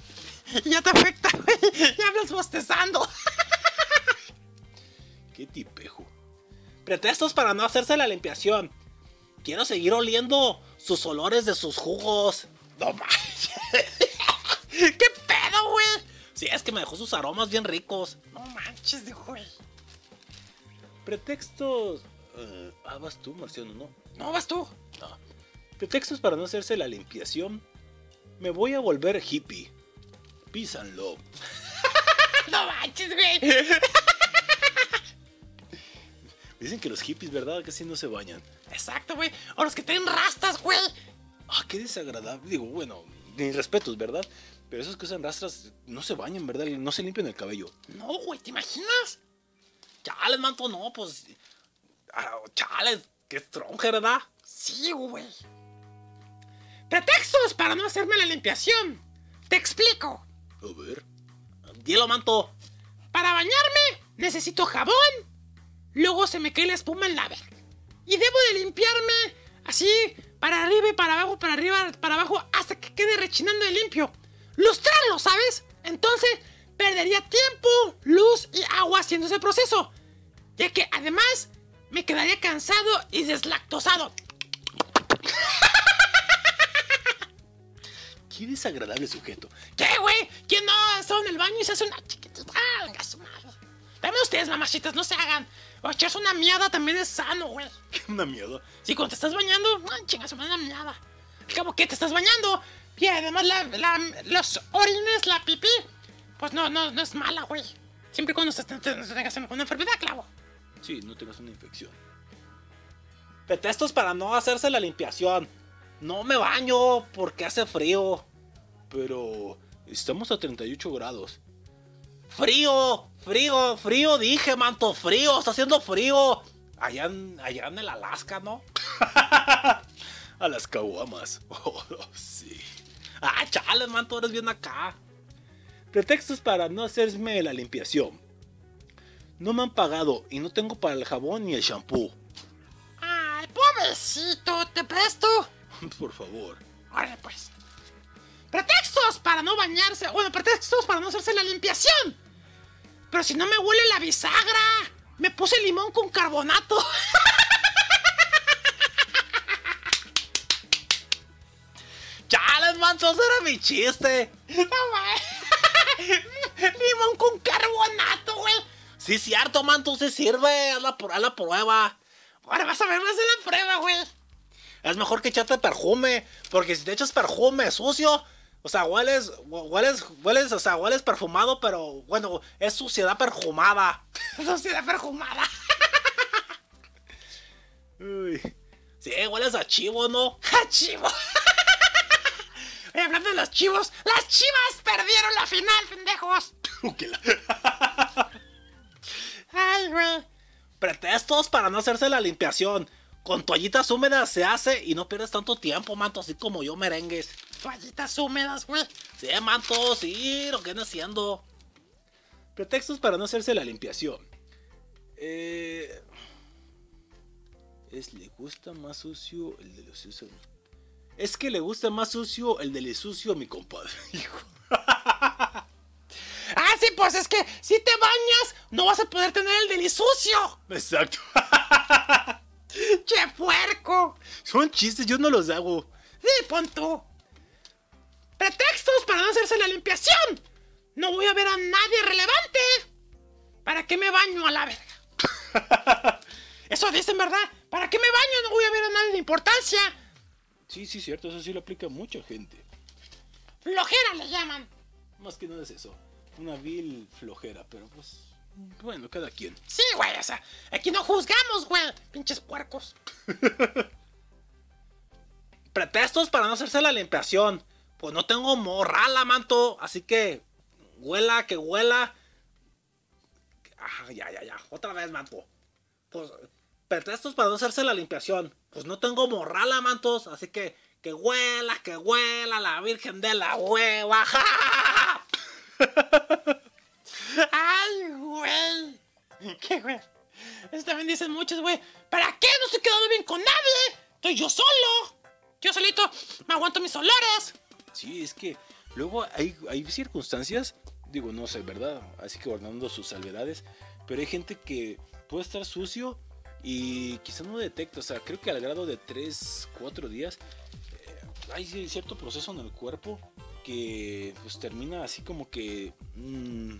Ya te afecta, güey. Ya hablas bostezando. Qué tipejo. Pretextos para no hacerse la limpiación. Quiero seguir oliendo sus olores de sus jugos. No manches. ¿Qué pedo, güey? Sí, es que me dejó sus aromas bien ricos. No manches, güey. Pretextos. eh, ah, vas tú, Marciano, ¿no? No, vas tú. No. Pretextos para no hacerse la limpiación. Me voy a volver hippie. Peace and love. No manches, güey. Dicen que los hippies, ¿verdad? Casi no se bañan. Exacto, güey. O los que tienen rastas, güey. Ah, qué desagradable. Digo, bueno, ni respetos, ¿verdad? Pero esos que usan rastras no se bañan, ¿verdad? No se limpian el cabello. No, güey, ¿te imaginas? Chales, manto, no, pues. ah, chales, qué stronge, ¿verdad? Sí, güey. Pretextos para no hacerme la limpiación. Te explico. A ver. Dilo, manto. Para bañarme necesito jabón. Luego se me cae la espuma en la verga. Y debo de limpiarme así, para arriba y para abajo, para arriba, para abajo, hasta que quede rechinando de limpio. Lustrarlo, ¿sabes? Entonces perdería tiempo, luz y agua haciendo ese proceso. Ya que además me quedaría cansado y deslactosado. Qué desagradable sujeto. ¿Qué, güey? ¿Quién no ha estado en el baño y se hace una chiquita? ¡Ah, venga, su madre! Ustedes, mamachitas, no se hagan. O echarse una miada también es sano, güey. Una mierda. Sí, cuando te estás bañando, chinga, su madre, una miada. Al. ¿Te estás bañando? Y además la, la- los orines, la pipí, pues no, no, no es mala, güey. Siempre y cuando se, te- te- no tengas una enfermedad, clavo. Sí, no tengas una infección. Pretextos para no hacerse la limpiación. No me baño porque hace frío. Pero estamos a 38 grados. Frío, frío, frío, dije, manto, frío, está haciendo frío. Allá en, allá en el Alaska, ¿no? A las caguamas. Oh, sí. Ah, chale, manto, eres bien acá. Pretextos para no hacerme la limpiación. No me han pagado y no tengo para el jabón ni el shampoo. Ay, pobrecito, ¿te presto? Por favor. Órale, pues. Pretextos para no bañarse. Bueno, pretextos para no hacerse la limpiación. Pero si no me huele la bisagra. Me puse limón con carbonato. Chales, manto, ese era mi chiste. Limón con carbonato, güey. Sí, cierto, manto, se sirve. Haz la, haz la prueba. Ahora vas a ver más de la prueba, güey. Es mejor que echarte perfume. Porque si te echas perfume sucio, o sea, hueles, hueles, hueles, o sea, hueles perfumado, pero bueno, es suciedad perfumada. Suciedad perfumada. Uy. Sí, hueles a chivo, ¿no? ¡A chivo! Oye, hablando de los chivos, las chivas perdieron la final, pendejos. Ay, güey. Pretextos para no hacerse la limpiación. Con toallitas húmedas se hace y no pierdes tanto tiempo, manto, así como yo merengues. Toallitas húmedas, güey. Sí, manto, sí, lo que viene haciendo. Pretextos para no hacerse la limpiación. Eh, es le gusta más sucio el de los sucios. Es que le gusta más sucio el del sucio a mi compadre. Hijo. Ah, sí, pues es que si te bañas, no vas a poder tener el deli sucio. Exacto. ¡Che puerco! Son chistes, yo no los hago. Sí, pon tú. Pretextos para no hacerse la limpiación. No voy a ver a nadie relevante. ¿Para qué me baño a la verga? Eso dicen, ¿verdad? ¿Para qué me baño? No voy a ver a nadie de importancia. Sí, sí, cierto, eso sí lo aplica mucha gente. Flojera le llaman. Más que nada es eso. Una vil flojera, pero pues. Bueno, cada quien. Sí, güey, o sea, aquí no juzgamos, güey. Pinches puercos. Pretextos para no hacerse la limpiación. Pues no tengo morrala, manto. Así que, huela, que huela. Ah, ya, ya, ya. Otra vez, manto. Pues, pretextos para no hacerse la limpiación. Pues no tengo morrala, mantos. Así que, que huela, que huela la Virgen de la Hueva. ¡Ja! ¡Ay, güey! ¿Qué, güey? Eso también dicen muchos, güey. ¿Para qué no estoy quedando bien con nadie? Estoy yo solo. Yo solito me aguanto mis olores. Sí, es que luego hay, hay circunstancias, digo, no sé, ¿verdad? Así que guardando sus salvedades, pero hay gente que puede estar sucio y quizá no detecta, o sea, creo que al grado de 3, 4 días eh, hay cierto proceso en el cuerpo que pues termina así como que mm,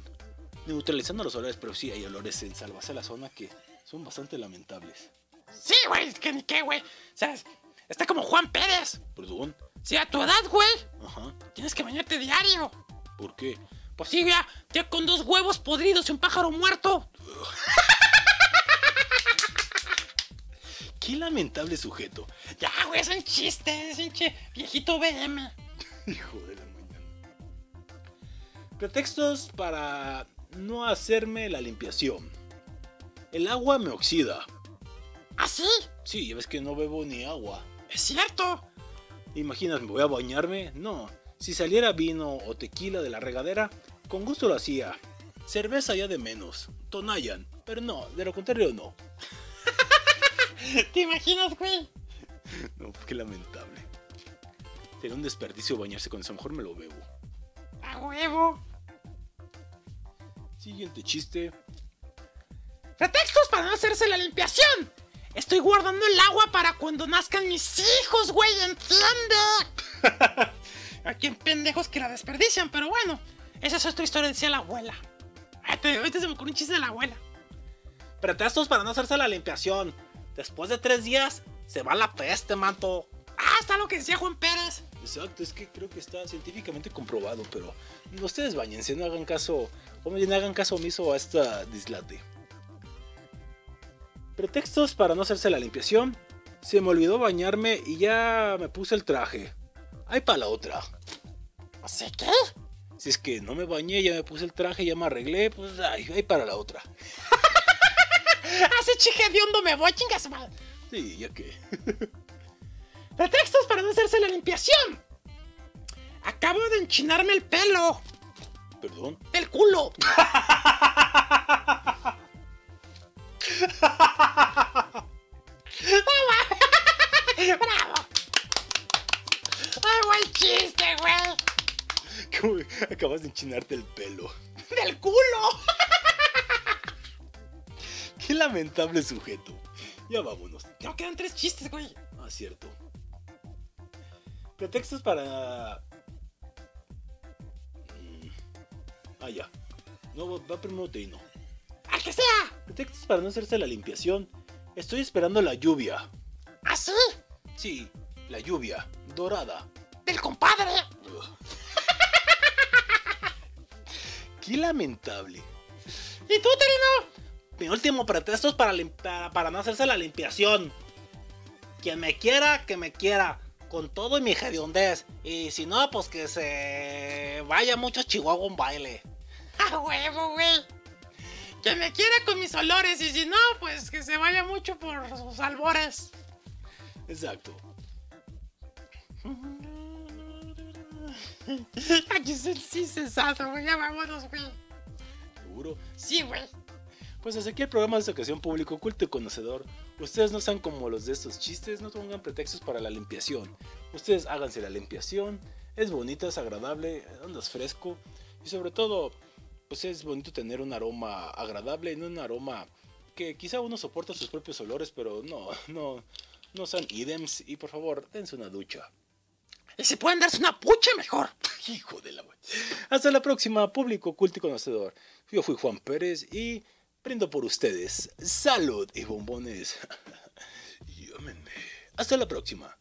neutralizando los olores, pero sí hay olores en salvarse la zona que son bastante lamentables. Sí, güey, es que ni qué, güey. O sea, está como Juan Pérez. Perdón, Sí, a tu edad, güey. ajá, Tienes que bañarte diario. ¿por qué? Pues sí, ya, ya con dos huevos podridos y un pájaro muerto. Qué lamentable sujeto. Ya, güey, es un chiste, es un che viejito BM. Hijo de la mañana. Pretextos para no hacerme la limpiación. El agua me oxida. ¿Ah, sí? Sí, ya ves que no bebo ni agua. Es cierto. Imaginas, ¿me voy a bañarme? No. Si saliera vino o tequila de la regadera, con gusto lo hacía. Cerveza ya de menos. Tonayan. Pero no, de lo contrario no. ¿Te imaginas, güey? No, qué lamentable. Sería un desperdicio bañarse con eso. Mejor me lo bebo. A huevo. Siguiente chiste. Pretextos para no hacerse la limpiación. Estoy guardando el agua para cuando nazcan mis hijos, güey, entiende. Aquí en pendejos que la desperdician, pero bueno, esa es otra historia, decía la abuela. Ahorita se me ocurrió un chiste de la abuela. Pretextos para no hacerse la limpiación. Después de tres días, se va la peste, manto. Ah, está lo que decía Juan Pérez. Exacto, es que creo que está científicamente comprobado, pero ustedes bañense, no hagan caso, o bien hagan caso omiso a esta dislate. Pretextos para no hacerse la limpiación. Se me olvidó bañarme y ya me puse el traje. Hay para la otra. ¿Así qué? Si es que no me bañé, ya me puse el traje, ya me arreglé, pues ay, hay para la otra. Hace chije de hondo me voy, chingas madre. Sí, ya que. Pretextos para no hacerse la limpiación. Acabo de enchinarme el pelo. Perdón. El culo. ¡Bravo! ¡Ay, buen chiste, güey! ¿Cómo acabas de enchinarte el pelo? ¡Del culo! Qué lamentable sujeto. Ya vámonos. No, quedan tres chistes, güey. Ah, cierto. Pretextos para. Mm. Ah, ya. No, va- va primero Teino. ¡Al que sea! Pretextos para no hacerse la limpiación. Estoy esperando la lluvia. ¿Así? Sí, la lluvia. Dorada. ¡Del compadre! Qué lamentable. ¿Y tú, Terino? Mi último pretexto es para, para, para no hacerse la limpiación. Quien me quiera, que me quiera. Con todo y mi hediondez. Y si no, pues que se vaya mucho Chihuahua un baile. ¡A huevo, güey! Que me quiera con mis olores y si no, pues que se vaya mucho por sus albores. Exacto. Aquí es el sí cesazo, güey. Ya vámonos, güey. ¿Seguro? Sí, güey. Pues hasta aquí el programa de esta ocasión público culto y conocedor. Ustedes no sean como los de estos chistes, no pongan pretextos para la limpiación. Ustedes háganse la limpiación, es bonita, es agradable, andas fresco y sobre todo, pues es bonito tener un aroma agradable, no un aroma que quizá uno soporta sus propios olores, pero no, no, no sean idems y por favor, dense una ducha. Y si pueden darse una pucha, mejor. Hijo de la. Hasta la próxima, público culto y conocedor. Yo fui Juan Pérez y brindo por ustedes. Salud y bombones. Hasta la próxima.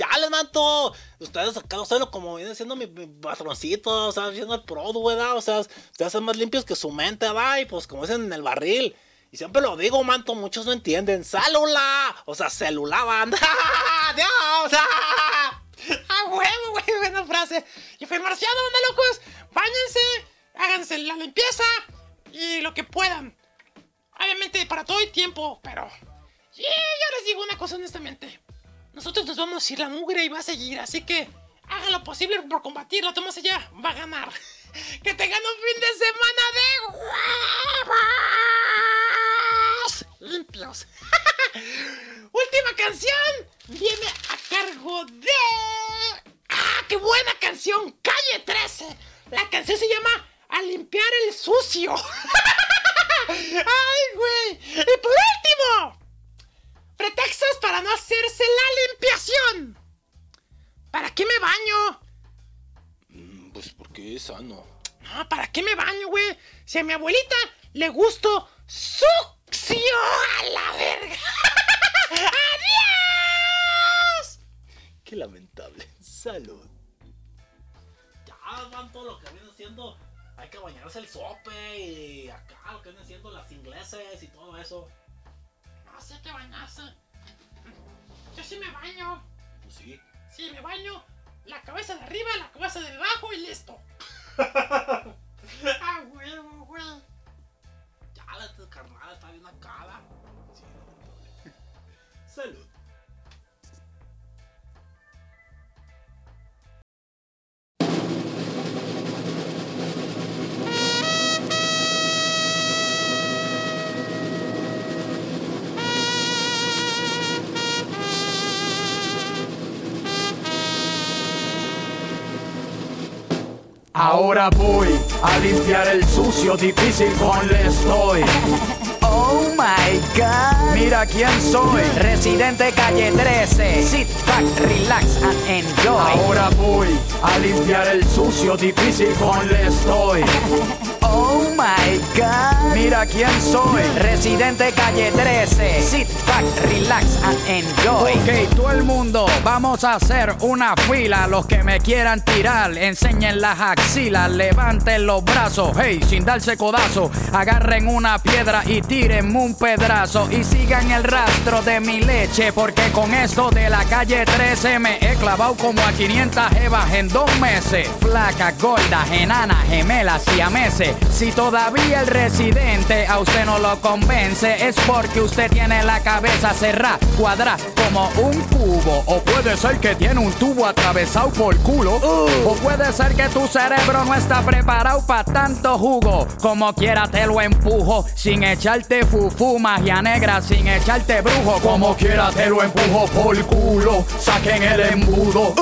¡Ya les manto! Ustedes acá, ustedes como vienen siendo mi, mi patroncito, o sea, siendo el pro, ¿verdad? O sea, ustedes son más limpios que su mente, ¿verdad? Y pues como dicen en el barril. Y siempre lo digo, manto, muchos no entienden. ¡Célula! O sea, celular, banda. ¡Adiós! ¡Ah! ¡Ah, huevo, güey! Buena frase. Y fue marciano, banda locos. Báñense, háganse la limpieza y lo que puedan. Obviamente para todo el tiempo, pero. Sí, yo les digo una cosa honestamente. Nosotros nos vamos a ir la mugre y va a seguir, así que hagan lo posible por combatirla. Tomás allá, va a ganar. Que tengan un fin de semana de huevos limpios. Última canción viene a cargo de. ¡Ah, qué buena canción! Calle 13. La canción se llama A limpiar el sucio. ¡Ay, güey! Y por último, pretextos para no hacerse la limpiación. ¿Para qué me baño? Pues porque es sano. No, ¿para qué me baño, güey? Si a mi abuelita le gusto succio a la verga. ¡Adiós! Qué lamentable. Salud. Ya van todo lo que viene siendo. Hay que bañarse el sope y acá lo que vienen siendo las ingleses y todo eso. No sé qué bañarse. Yo sí me baño. Pues sí. Sí, me baño. La cabeza de arriba, la cabeza de abajo y listo. ah, huevo, güey. Ya la carnal está bien acá. Sí, lamentable. Salud. Ahora voy a limpiar el sucio difícil con le estoy. Oh my god. Mira quién soy. Residente calle 13. Sit back, relax and enjoy. Ahora voy a limpiar el sucio difícil con le estoy. My god. Mira quién soy. Residente calle 13. Sit back, relax and enjoy. Ok, todo el mundo, vamos a hacer una fila. Los que me quieran tirar, enseñen las axilas, levanten los brazos. Hey, sin darse codazo, agarren una piedra y tírenme un pedazo. Y sigan el rastro de mi leche, porque con esto de la calle 13 me he clavado como a 500 jevas en dos meses. Flacas, gordas, enanas, gemelas y a meses. Todavía el residente a usted no lo convence, es porque usted tiene la cabeza cerrada, cuadrada como un cubo. O puede ser que tiene un tubo atravesado por culo. O puede ser que tu cerebro no está preparado para tanto jugo. Como quiera te lo empujo, sin echarte fufu, magia negra, sin echarte brujo. Como quiera te lo empujo por culo, saquen el embudo.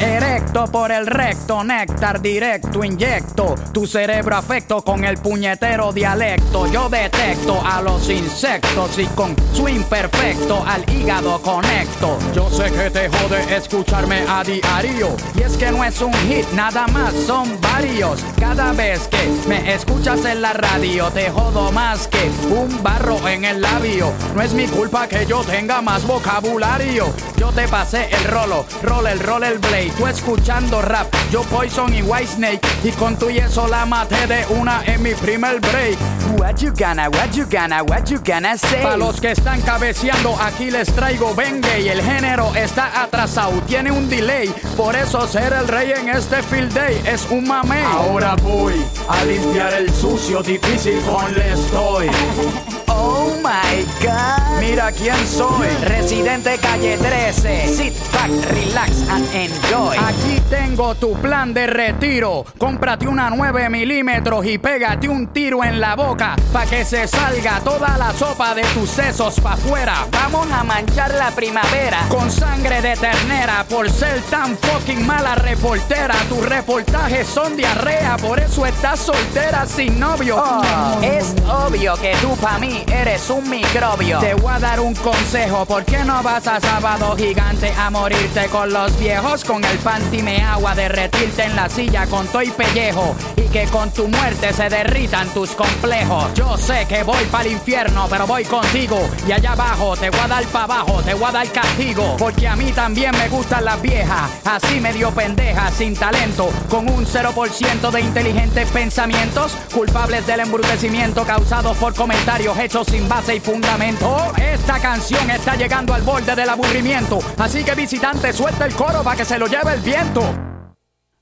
Erecto por el recto, néctar directo, inyecto tu cerebro afecto con el puñetero dialecto. Yo detecto a los insectos y con su imperfecto al hígado conecto. Yo sé que te jode escucharme a diario. Y es que no es un hit, nada más son varios. Cada vez que me escuchas en la radio, te jodo más que un barro en el labio. No es mi culpa que yo tenga más vocabulario. Yo te pasé el rolo, roll el roll el blade. Tú escuchando rap, yo Poison y White Snake. Y con tu y eso la maté de una en mi primer break. What you gonna, what you gonna, what you gonna say? Para los que están cabeceando, aquí les traigo vengue y el género está atrasado, tiene un delay. Por eso ser el rey en este field day es un mame. Ahora voy a limpiar el sucio difícil con le estoy. Oh my god. Mira quién soy. Residente calle 13. Sit back, relax and enjoy. Aquí tengo tu plan de retiro. Cómprate una 9 milímetros y pégate un tiro en la boca pa' que se salga toda la sopa de tus sesos pa' afuera. Vamos a manchar la primavera. Con sangre de ternera por ser tan fucking mala reportera. Tus reportajes son diarrea, por eso estás soltera sin novio. Oh, es obvio que tú pa' mí eres un microbio. Te voy a dar un consejo, ¿por qué no vas a sábado gigante a morirte con los viejos? Con el panty me agua, derretirte en la silla con todo y pellejo. Y que con tu muerte se derritan tus complejos. Yo sé que voy para el infierno, pero voy contigo. Y allá abajo te voy a dar para abajo, te voy a dar castigo. Porque a mí también me gustan las viejas, así medio pendejas, sin talento. Con un 0% de inteligentes pensamientos, culpables del embrutecimiento causado por comentarios hechos sin base base y fundamento. Esta canción está llegando al borde del aburrimiento. Así que visitante, suelta el coro para que se lo lleve el viento.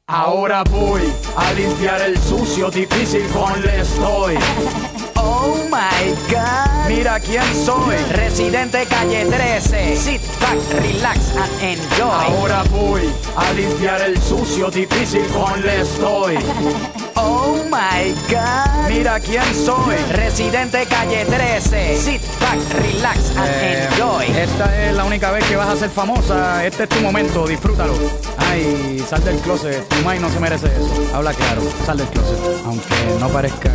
Ahora voy a limpiar el sucio difícil con le estoy. Oh my god. Mira quién soy. Residente calle 13. Sit back, relax and enjoy. Ahora voy a limpiar el sucio difícil con le estoy. Oh my god. Mira quién soy. Residente calle 13. Sit back, relax and Eh, enjoy. esta es la única vez que vas a ser famosa. Este es tu momento, disfrútalo. Ay, sal del closet. Tu mai no se merece eso. Habla claro, sal del closet. Aunque no parezca.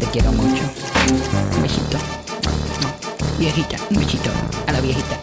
Te quiero mucho. Un besito. Viejita, un besito a la viejita.